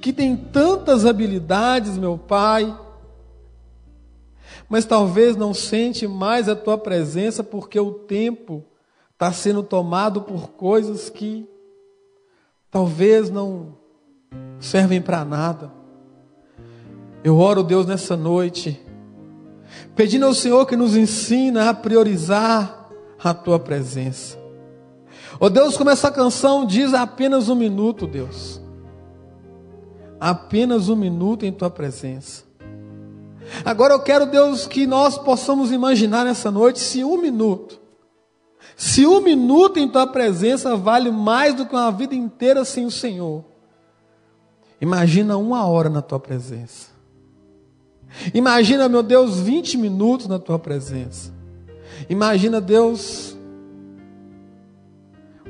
que têm tantas habilidades, meu Pai, mas talvez não sente mais a tua presença porque o tempo está sendo tomado por coisas que talvez não servem para nada. Eu oro, Deus, nessa noite, pedindo ao Senhor que nos ensina a priorizar a tua presença. Oh Deus, como essa canção diz, apenas um minuto, Deus. Apenas um minuto em tua presença. Agora eu quero, Deus, que nós possamos imaginar nessa noite se um minuto, se um minuto em tua presença vale mais do que uma vida inteira sem o Senhor. Imagina uma hora na tua presença. Imagina, meu Deus, 20 minutos na tua presença. Imagina, Deus,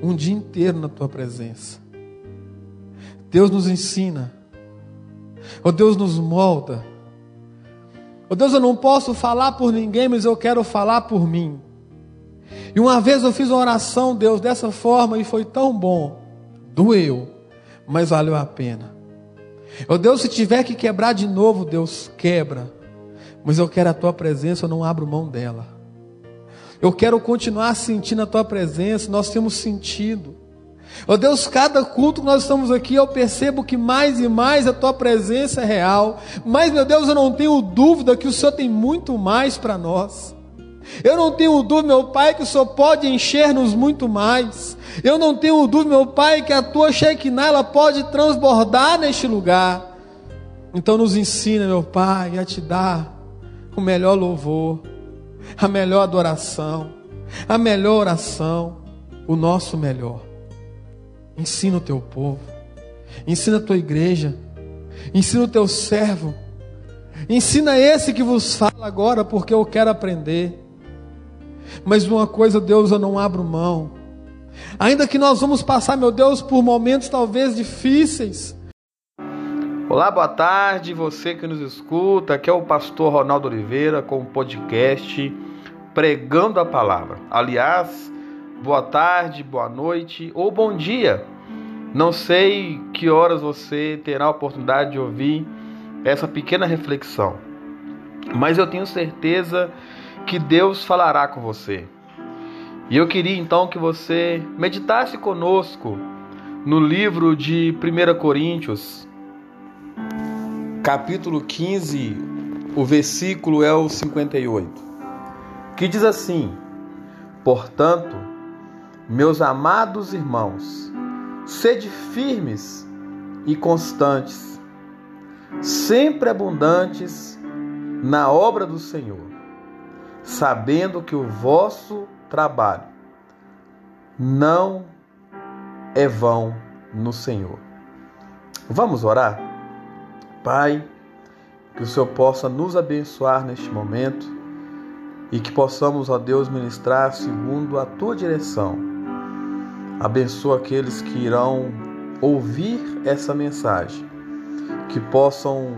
um dia inteiro na tua presença. Deus nos ensina. Oh Deus nos molda. Oh Deus, eu não posso falar por ninguém, mas eu quero falar por mim. E uma vez eu fiz uma oração, Deus, dessa forma e foi tão bom. Doeu, mas valeu a pena. Oh Deus, se tiver que quebrar de novo, Deus, quebra. Mas eu quero a tua presença, eu não abro mão dela. Eu quero continuar sentindo a tua presença, nós temos sentido. Oh Deus, cada culto que nós estamos aqui, eu percebo que mais e mais a tua presença é real. Mas, meu Deus, eu não tenho dúvida que o Senhor tem muito mais para nós. Eu não tenho dúvida, meu Pai, que o Senhor pode encher-nos muito mais. Eu não tenho dúvida, meu Pai, que a tua Shekinah ela pode transbordar neste lugar. Então nos ensina, meu Pai, a te dar o melhor louvor, a melhor adoração, a melhor oração, o nosso melhor. Ensina o teu povo, ensina a tua igreja, ensina o teu servo, ensina esse que vos fala agora, porque eu quero aprender. Mas uma coisa, Deus, eu não abro mão. Ainda que nós vamos passar, meu Deus, por momentos talvez difíceis. Olá, boa tarde, você que nos escuta. Aqui é o pastor Ronaldo Oliveira com o podcast Pregando a Palavra. Aliás, boa tarde, boa noite ou bom dia. Não sei que horas você terá a oportunidade de ouvir essa pequena reflexão, mas eu tenho certeza que Deus falará com você. E eu queria então que você meditasse conosco no livro de 1 Coríntios, capítulo 15, o versículo é o 58, que diz assim: Portanto, meus amados irmãos, sede firmes e constantes, sempre abundantes na obra do Senhor sabendo que o vosso trabalho não é vão no Senhor. Vamos orar? Pai, que o Senhor possa nos abençoar neste momento e que possamos, ó Deus, ministrar segundo a tua direção. Abençoa aqueles que irão ouvir essa mensagem, que possam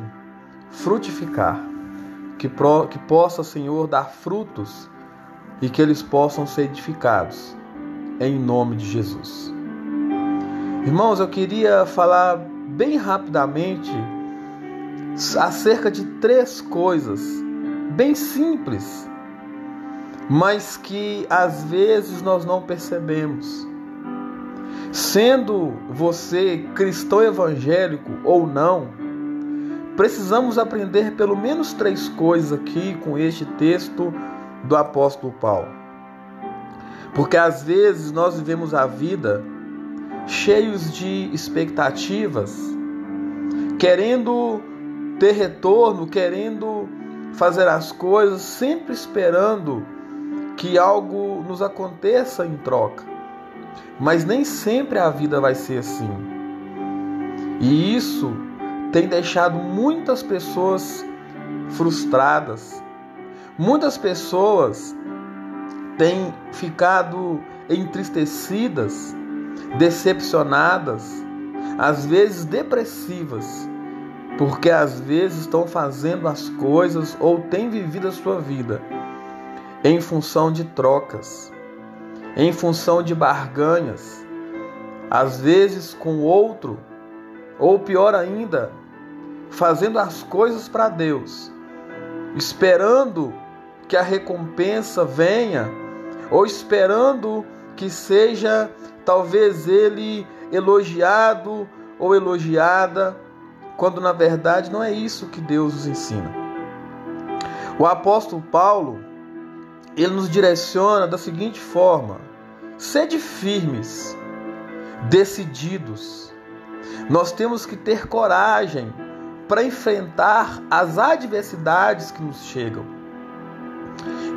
frutificar que, pro, que possa, Senhor, dar frutos e que eles possam ser edificados, em nome de Jesus. Irmãos, eu queria falar bem rapidamente acerca de três coisas bem simples, mas que às vezes nós não percebemos. Sendo você cristão evangélico ou não, Precisamos aprender pelo menos três coisas aqui com este texto do apóstolo Paulo. Porque às vezes nós vivemos a vida cheios de expectativas, querendo ter retorno, querendo fazer as coisas, sempre esperando que algo nos aconteça em troca. Mas nem sempre a vida vai ser assim. E isso tem deixado muitas pessoas frustradas. Muitas pessoas têm ficado entristecidas, decepcionadas, às vezes depressivas, porque às vezes estão fazendo as coisas ou têm vivido a sua vida em função de trocas, em função de barganhas, às vezes com outro, ou pior ainda, fazendo as coisas para Deus, esperando que a recompensa venha, ou esperando que seja talvez ele elogiado ou elogiada, quando na verdade não é isso que Deus nos ensina. O apóstolo Paulo, ele nos direciona da seguinte forma: sede firmes, decididos. Nós temos que ter coragem para enfrentar as adversidades que nos chegam.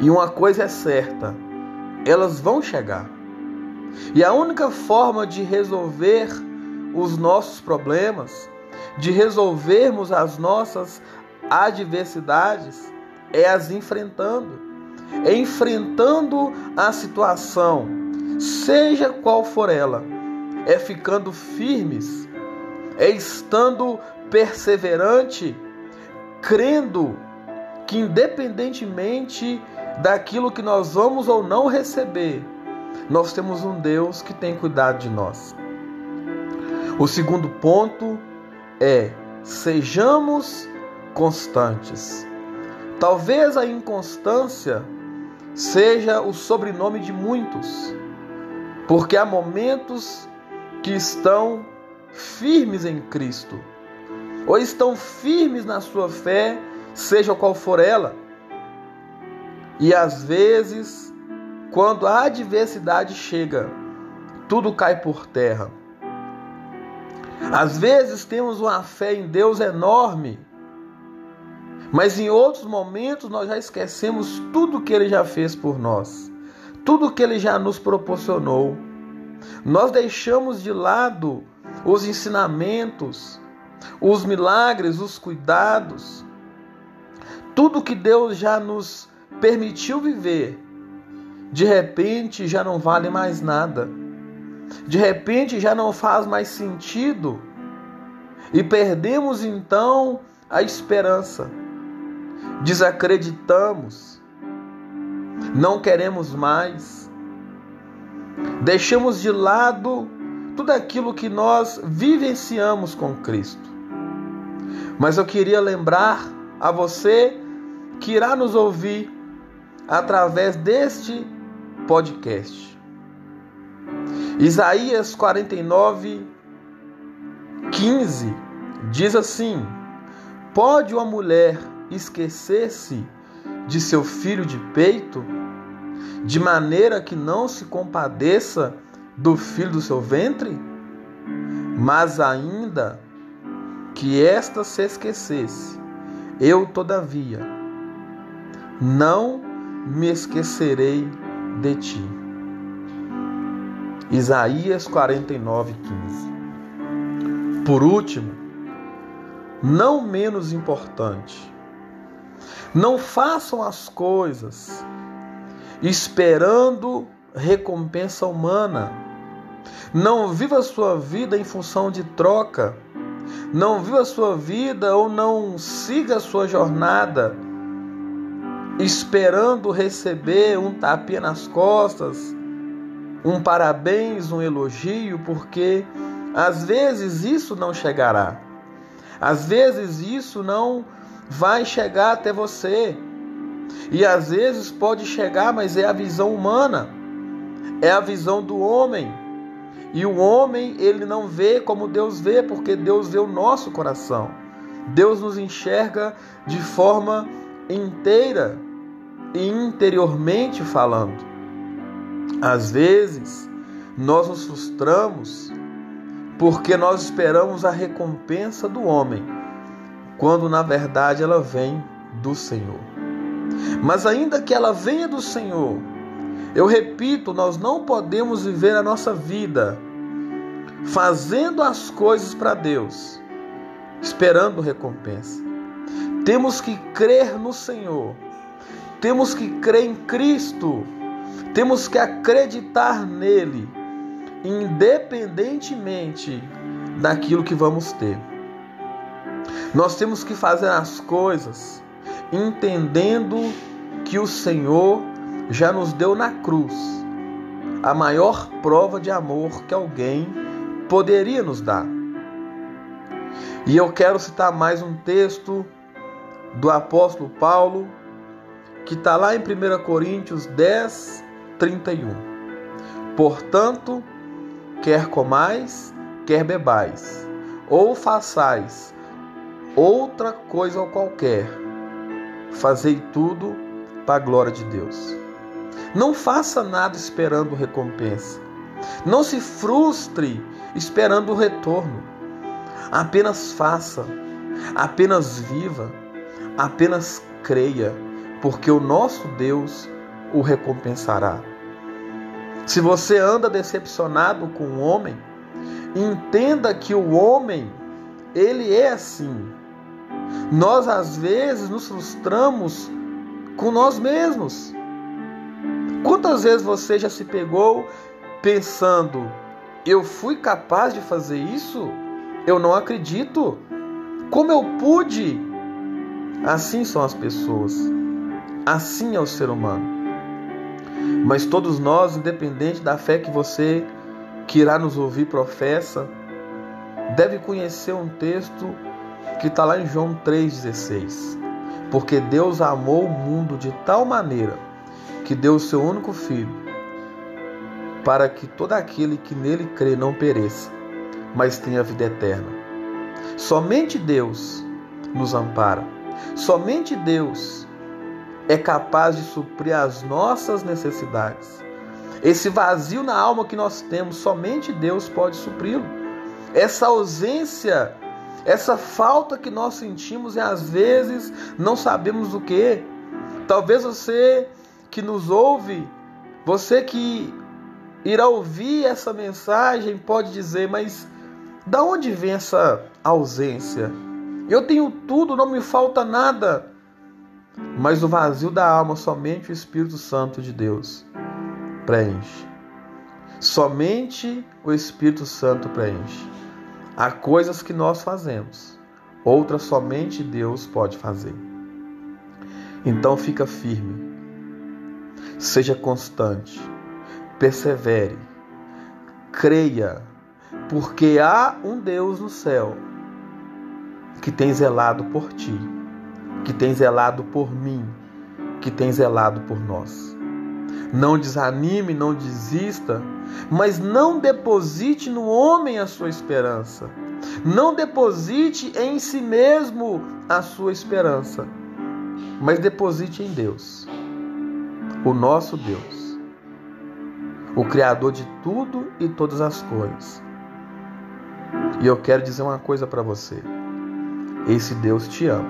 E uma coisa é certa, elas vão chegar. E a única forma de resolver os nossos problemas, de resolvermos as nossas adversidades, é as enfrentando. É enfrentando a situação, seja qual for ela, é ficando firmes, é estando perseverante, crendo que independentemente daquilo que nós vamos ou não receber, nós temos um Deus que tem cuidado de nós. O segundo ponto é: sejamos constantes. Talvez a inconstância seja o sobrenome de muitos, porque há momentos que estão firmes em Cristo, ou estão firmes na sua fé, seja qual for ela. E às vezes quando a adversidade chega, tudo cai por terra. Às vezes temos uma fé em Deus enorme, mas em outros momentos nós já esquecemos tudo que Ele já fez por nós, tudo que Ele já nos proporcionou. Nós deixamos de lado os ensinamentos, os milagres, os cuidados, tudo que Deus já nos permitiu viver de repente já não vale mais nada. De repente já não faz mais sentido. E perdemos então a esperança. Desacreditamos. Não queremos mais. Deixamos de lado tudo aquilo que nós vivenciamos com Cristo. Mas eu queria lembrar a você que irá nos ouvir através deste podcast. Isaías 49, 15 diz assim: Pode uma mulher esquecer-se de seu filho de peito, de maneira que não se compadeça do filho do seu ventre? Mas ainda que esta se esquecesse, eu, todavia, não me esquecerei de ti. Isaías 49, 15. Por último, não menos importante, não façam as coisas esperando recompensa humana. Não viva a sua vida em função de troca. Não viva a sua vida ou não siga a sua jornada esperando receber um tapinha nas costas, um parabéns, um elogio, porque às vezes isso não chegará. Às vezes isso não vai chegar até você. E às vezes pode chegar, mas é a visão humana. É a visão do homem. E o homem, ele não vê como Deus vê, porque Deus vê o nosso coração. Deus nos enxerga de forma inteira e interiormente falando. Às vezes, nós nos frustramos porque nós esperamos a recompensa do homem, quando na verdade ela vem do Senhor. Mas ainda que ela venha do Senhor, eu repito, nós não podemos viver a nossa vida fazendo as coisas para Deus, esperando recompensa. Temos que crer no Senhor, temos que crer em Cristo, temos que acreditar nele, independentemente daquilo que vamos ter. Nós temos que fazer as coisas entendendo que o Senhor já nos deu na cruz a maior prova de amor que alguém poderia nos dar. E eu quero citar mais um texto do apóstolo Paulo, que está lá em 1 Coríntios 10, 31. Portanto, quer comais, quer bebais, ou façais outra coisa qualquer, fazei tudo para a glória de Deus. Não faça nada esperando recompensa. Não se frustre esperando o retorno. Apenas faça, apenas viva, apenas creia, porque o nosso Deus o recompensará. Se você anda decepcionado com o homem, entenda que o homem, ele é assim. Nós às vezes nos frustramos com nós mesmos. Quantas vezes você já se pegou pensando: eu fui capaz de fazer isso? Eu não acredito. Como eu pude? Assim são as pessoas. Assim é o ser humano. Mas todos nós, independente da fé que você que irá nos ouvir professa, deve conhecer um texto que está lá em João 3,16. Porque Deus amou o mundo de tal maneira que deu o seu único filho, para que todo aquele que nele crê não pereça, mas tenha vida eterna. Somente Deus nos ampara. Somente Deus é capaz de suprir as nossas necessidades. Esse vazio na alma que nós temos, somente Deus pode supri-lo. Essa ausência, essa falta que nós sentimos e às vezes não sabemos o que. Talvez você que nos ouve, você que irá ouvir essa mensagem, pode dizer, mas da onde vem essa ausência? Eu tenho tudo, não me falta nada. Mas o vazio da alma somente o Espírito Santo de Deus preenche. Somente o Espírito Santo preenche. Há coisas que nós fazemos, outras somente Deus pode fazer. Então fica firme Seja constante, persevere, creia, porque há um Deus no céu que tem zelado por ti, que tem zelado por mim, que tem zelado por nós. Não desanime, não desista, mas não deposite no homem a sua esperança. Não deposite em si mesmo a sua esperança, mas deposite em Deus o nosso Deus, o Criador de tudo e todas as coisas. E eu quero dizer uma coisa para você: esse Deus te ama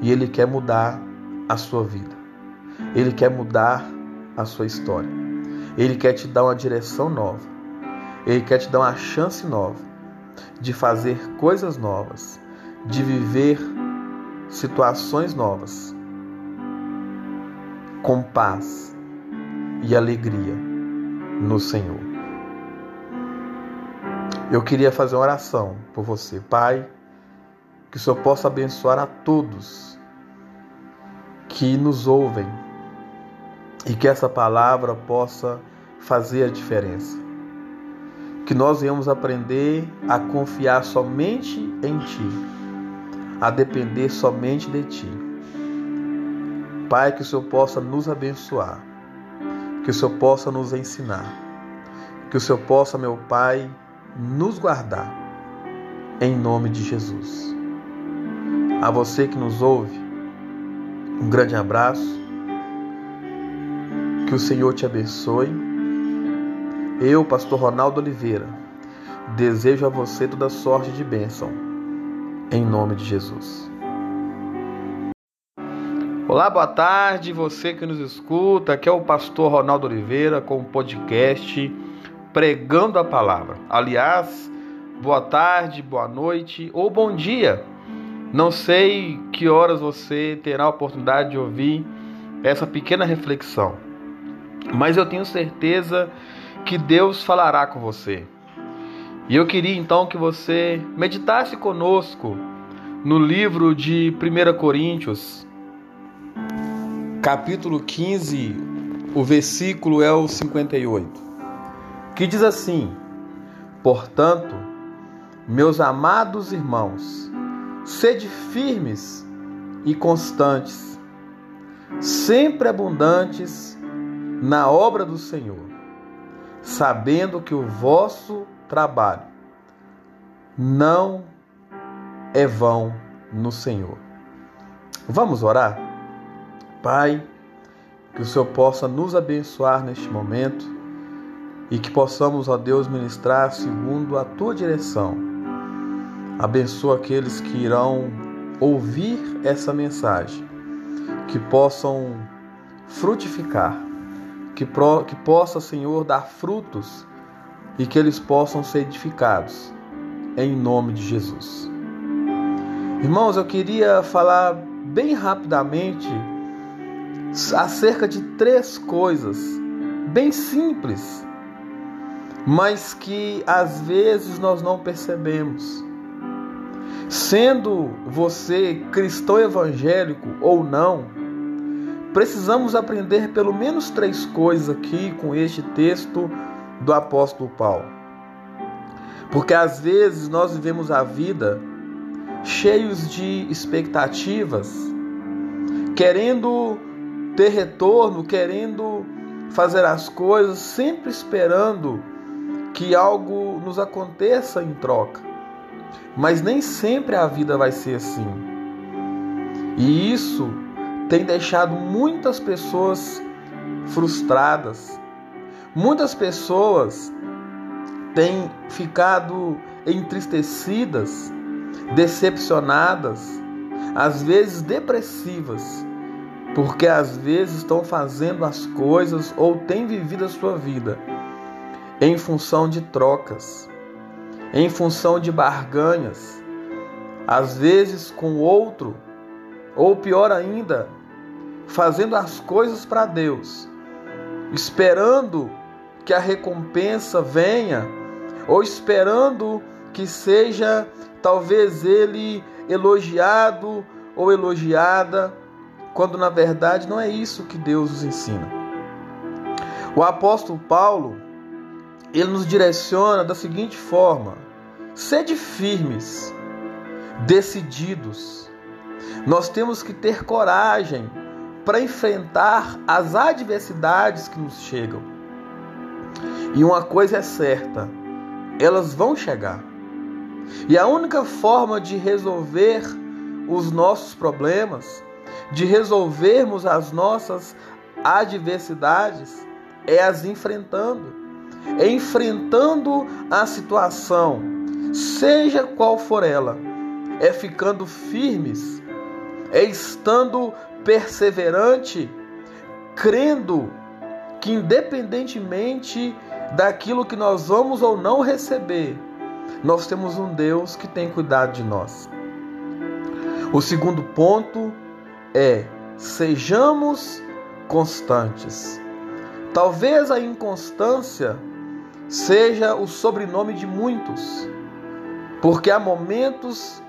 e Ele quer mudar a sua vida, Ele quer mudar a sua história, Ele quer te dar uma direção nova, Ele quer te dar uma chance nova de fazer coisas novas, de viver situações novas com paz e alegria no Senhor. Eu queria fazer uma oração por você, Pai, que o Senhor possa abençoar a todos que nos ouvem e que essa palavra possa fazer a diferença. Que nós venhamos aprender a confiar somente em Ti, a depender somente de Ti Pai, que o Senhor possa nos abençoar, que o Senhor possa nos ensinar, que o Senhor possa, meu Pai, nos guardar, em nome de Jesus. A você que nos ouve, um grande abraço, que o Senhor te abençoe. Eu, Pastor Ronaldo Oliveira, desejo a você toda sorte de bênção. Em nome de Jesus. Olá, boa tarde, você que nos escuta. Aqui é o pastor Ronaldo Oliveira com o podcast Pregando a Palavra. Aliás, boa tarde, boa noite ou bom dia. Não sei que horas você terá a oportunidade de ouvir essa pequena reflexão, mas eu tenho certeza que Deus falará com você. E eu queria então que você meditasse conosco no livro de 1 Coríntios, capítulo 15, o versículo é o 58, que diz assim: Portanto, meus amados irmãos, sede firmes e constantes, sempre abundantes na obra do Senhor, sabendo que o vosso trabalho não é vão no Senhor. Vamos orar? Pai, que o Senhor possa nos abençoar neste momento e que possamos, ó Deus, ministrar segundo a tua direção Abençoa aqueles que irão ouvir essa mensagem, que possam frutificar, que, pro, que possa, Senhor, dar frutos e que eles possam ser edificados, em nome de Jesus. Irmãos, eu queria falar bem rapidamente acerca de três coisas bem simples, mas que às vezes nós não percebemos. Sendo você cristão evangélico ou não, precisamos aprender pelo menos três coisas aqui com este texto do apóstolo Paulo. Porque às vezes nós vivemos a vida cheios de expectativas, querendo ter retorno, querendo fazer as coisas, sempre esperando que algo nos aconteça em troca. Mas nem sempre a vida vai ser assim. E isso tem deixado muitas pessoas frustradas. Muitas pessoas têm ficado entristecidas, decepcionadas, às vezes depressivas, porque às vezes estão fazendo as coisas ou têm vivido a sua vida em função de trocas em função de barganhas, às vezes com outro, ou pior ainda, fazendo as coisas para Deus, esperando que a recompensa venha, ou esperando que seja talvez ele elogiado ou elogiada, quando na verdade não é isso que Deus nos ensina. O apóstolo Paulo, ele nos direciona da seguinte forma: sede firmes, decididos. Nós temos que ter coragem para enfrentar as adversidades que nos chegam. E uma coisa é certa, elas vão chegar. E a única forma de resolver os nossos problemas, de resolvermos as nossas adversidades, é as enfrentando enfrentando a situação, seja qual for ela, é ficando firmes, é estando perseverante, crendo que independentemente daquilo que nós vamos ou não receber, nós temos um Deus que tem cuidado de nós. O segundo ponto é sejamos constantes. Talvez a inconstância seja o sobrenome de muitos, porque há momentos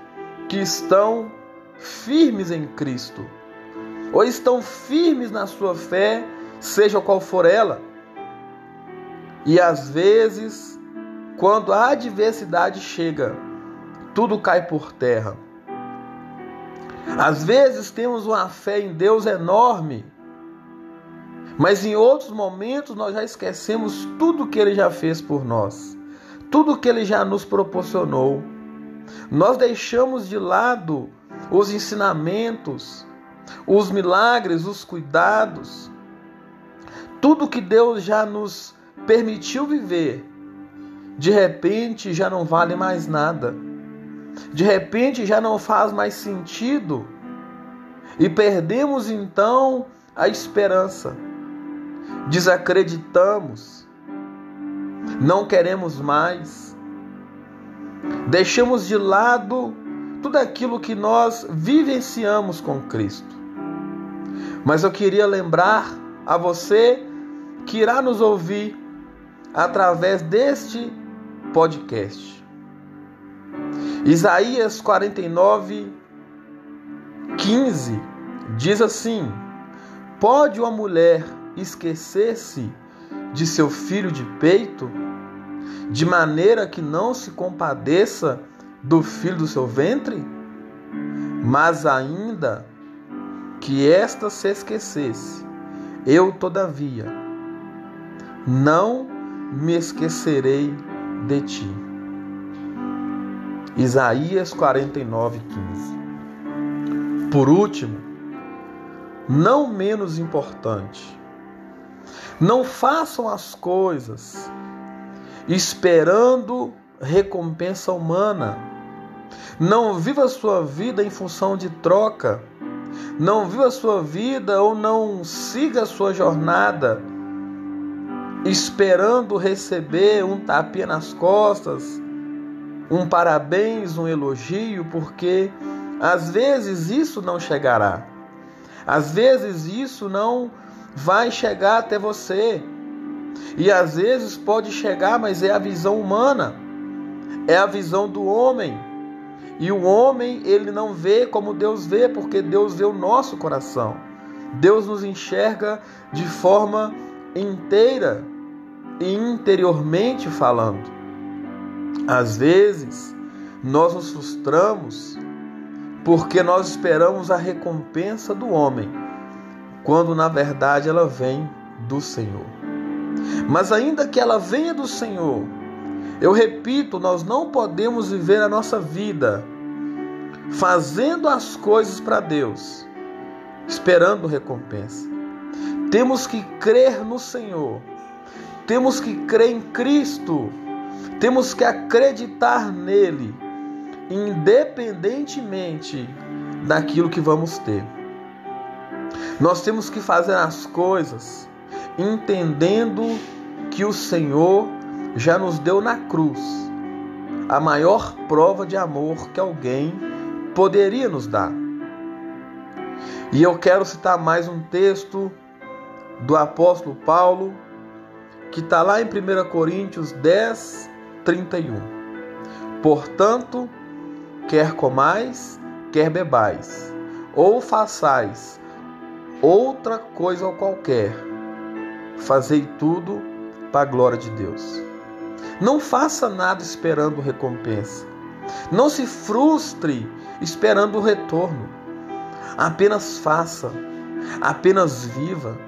que estão firmes em Cristo, ou estão firmes na sua fé, seja qual for ela. E às vezes, quando a adversidade chega, tudo cai por terra. Às vezes temos uma fé em Deus enorme, mas em outros momentos nós já esquecemos tudo que ele já fez por nós, tudo que ele já nos proporcionou. Nós deixamos de lado os ensinamentos, os milagres, os cuidados, tudo que Deus já nos permitiu viver de repente já não vale mais nada. De repente já não faz mais sentido. E perdemos então a esperança. Desacreditamos. Não queremos mais. Deixamos de lado tudo aquilo que nós vivenciamos com Cristo. Mas eu queria lembrar a você que irá nos ouvir através deste podcast. Isaías 49, 15 diz assim: Pode uma mulher esquecer-se de seu filho de peito, de maneira que não se compadeça do filho do seu ventre? Mas ainda que esta se esquecesse, eu, todavia, não me esquecerei de ti. Isaías 49, 15. Por último, não menos importante, não façam as coisas esperando recompensa humana. Não viva a sua vida em função de troca. Não viva a sua vida ou não siga a sua jornada esperando receber um tapinha nas costas, um parabéns, um elogio, porque às vezes isso não chegará. Às vezes isso não vai chegar até você. E às vezes pode chegar, mas é a visão humana. É a visão do homem. E o homem, ele não vê como Deus vê, porque Deus vê o nosso coração. Deus nos enxerga de forma inteira e interiormente falando. Às vezes, nós nos frustramos porque nós esperamos a recompensa do homem, quando na verdade ela vem do Senhor. Mas ainda que ela venha do Senhor, eu repito, nós não podemos viver a nossa vida fazendo as coisas para Deus, esperando recompensa. Temos que crer no Senhor, temos que crer em Cristo, temos que acreditar nele, independentemente daquilo que vamos ter. Nós temos que fazer as coisas entendendo que o Senhor já nos deu na cruz a maior prova de amor que alguém poderia nos dar. E eu quero citar mais um texto do apóstolo Paulo, que está lá em 1 Coríntios 10, 31. Portanto, quer comais, quer bebais, ou façais outra coisa qualquer, fazei tudo para a glória de Deus. Não faça nada esperando recompensa. Não se frustre esperando o retorno. Apenas faça, apenas viva,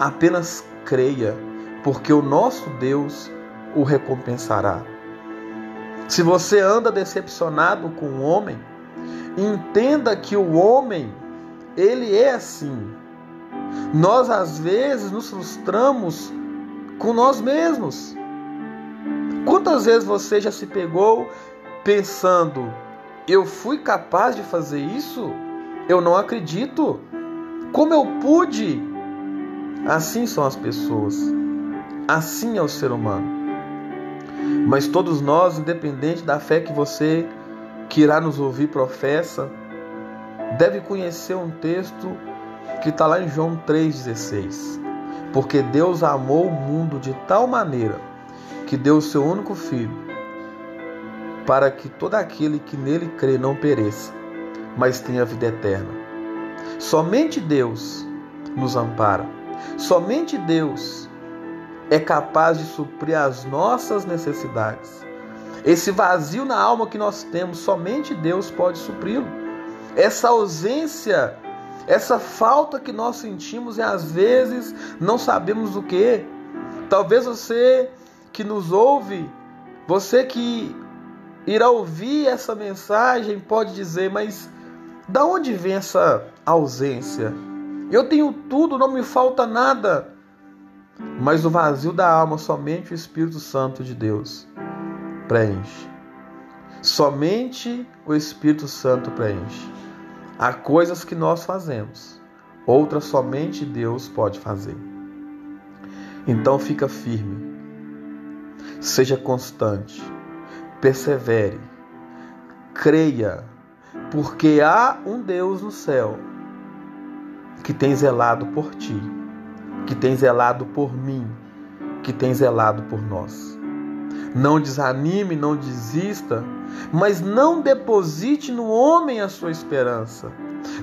apenas creia, porque o nosso Deus o recompensará. Se você anda decepcionado com o homem, entenda que o homem, ele é assim. Nós às vezes nos frustramos com nós mesmos. Quantas vezes você já se pegou pensando, eu fui capaz de fazer isso? Eu não acredito. Como eu pude? Assim são as pessoas. Assim é o ser humano. Mas todos nós, independente da fé que você que irá nos ouvir professa, deve conhecer um texto que está lá em João 3,16. Porque Deus amou o mundo de tal maneira que deu o seu único filho, para que todo aquele que nele crê não pereça, mas tenha vida eterna. Somente Deus nos ampara. Somente Deus é capaz de suprir as nossas necessidades. Esse vazio na alma que nós temos, somente Deus pode supri-lo. Essa ausência, essa falta que nós sentimos e às vezes não sabemos o que. Talvez você que nos ouve, você que irá ouvir essa mensagem, pode dizer, mas da onde vem essa ausência? Eu tenho tudo, não me falta nada. Mas o vazio da alma, somente o Espírito Santo de Deus preenche. Somente o Espírito Santo preenche. Há coisas que nós fazemos, outras somente Deus pode fazer. Então fica firme, seja constante, persevere, creia, porque há um Deus no céu que tem zelado por ti, que tem zelado por mim, que tem zelado por nós. Não desanime, não desista, mas não deposite no homem a sua esperança.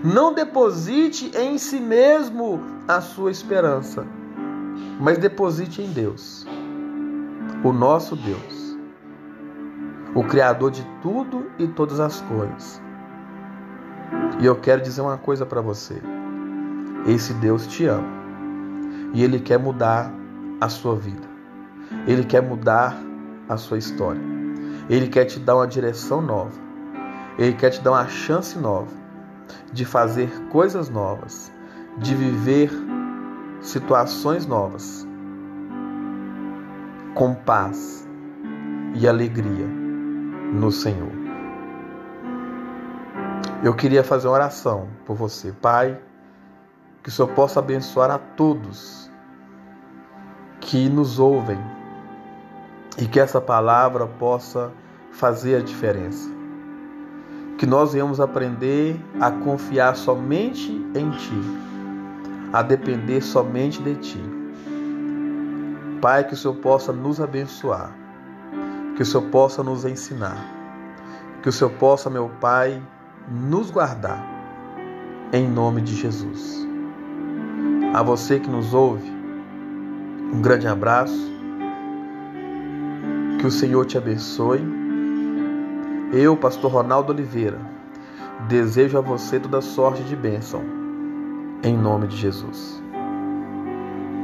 Não deposite em si mesmo a sua esperança, mas deposite em Deus, o nosso Deus, o Criador de tudo e todas as coisas. E eu quero dizer uma coisa para você: esse Deus te ama e Ele quer mudar a sua vida, Ele quer mudar a sua história. Ele quer te dar uma direção nova. Ele quer te dar uma chance nova de fazer coisas novas, de viver situações novas com paz e alegria no Senhor. Eu queria fazer uma oração por você, Pai, que o Senhor possa abençoar a todos que nos ouvem e que essa palavra possa fazer a diferença. Que nós venhamos aprender a confiar somente em Ti, a depender somente de Ti. Pai, que o Senhor possa nos abençoar, que o Senhor possa nos ensinar, que o Senhor possa, meu Pai, nos guardar, em nome de Jesus. A você que nos ouve, um grande abraço que o Senhor te abençoe. Eu, pastor Ronaldo Oliveira, desejo a você toda sorte de bênção. Em nome de Jesus.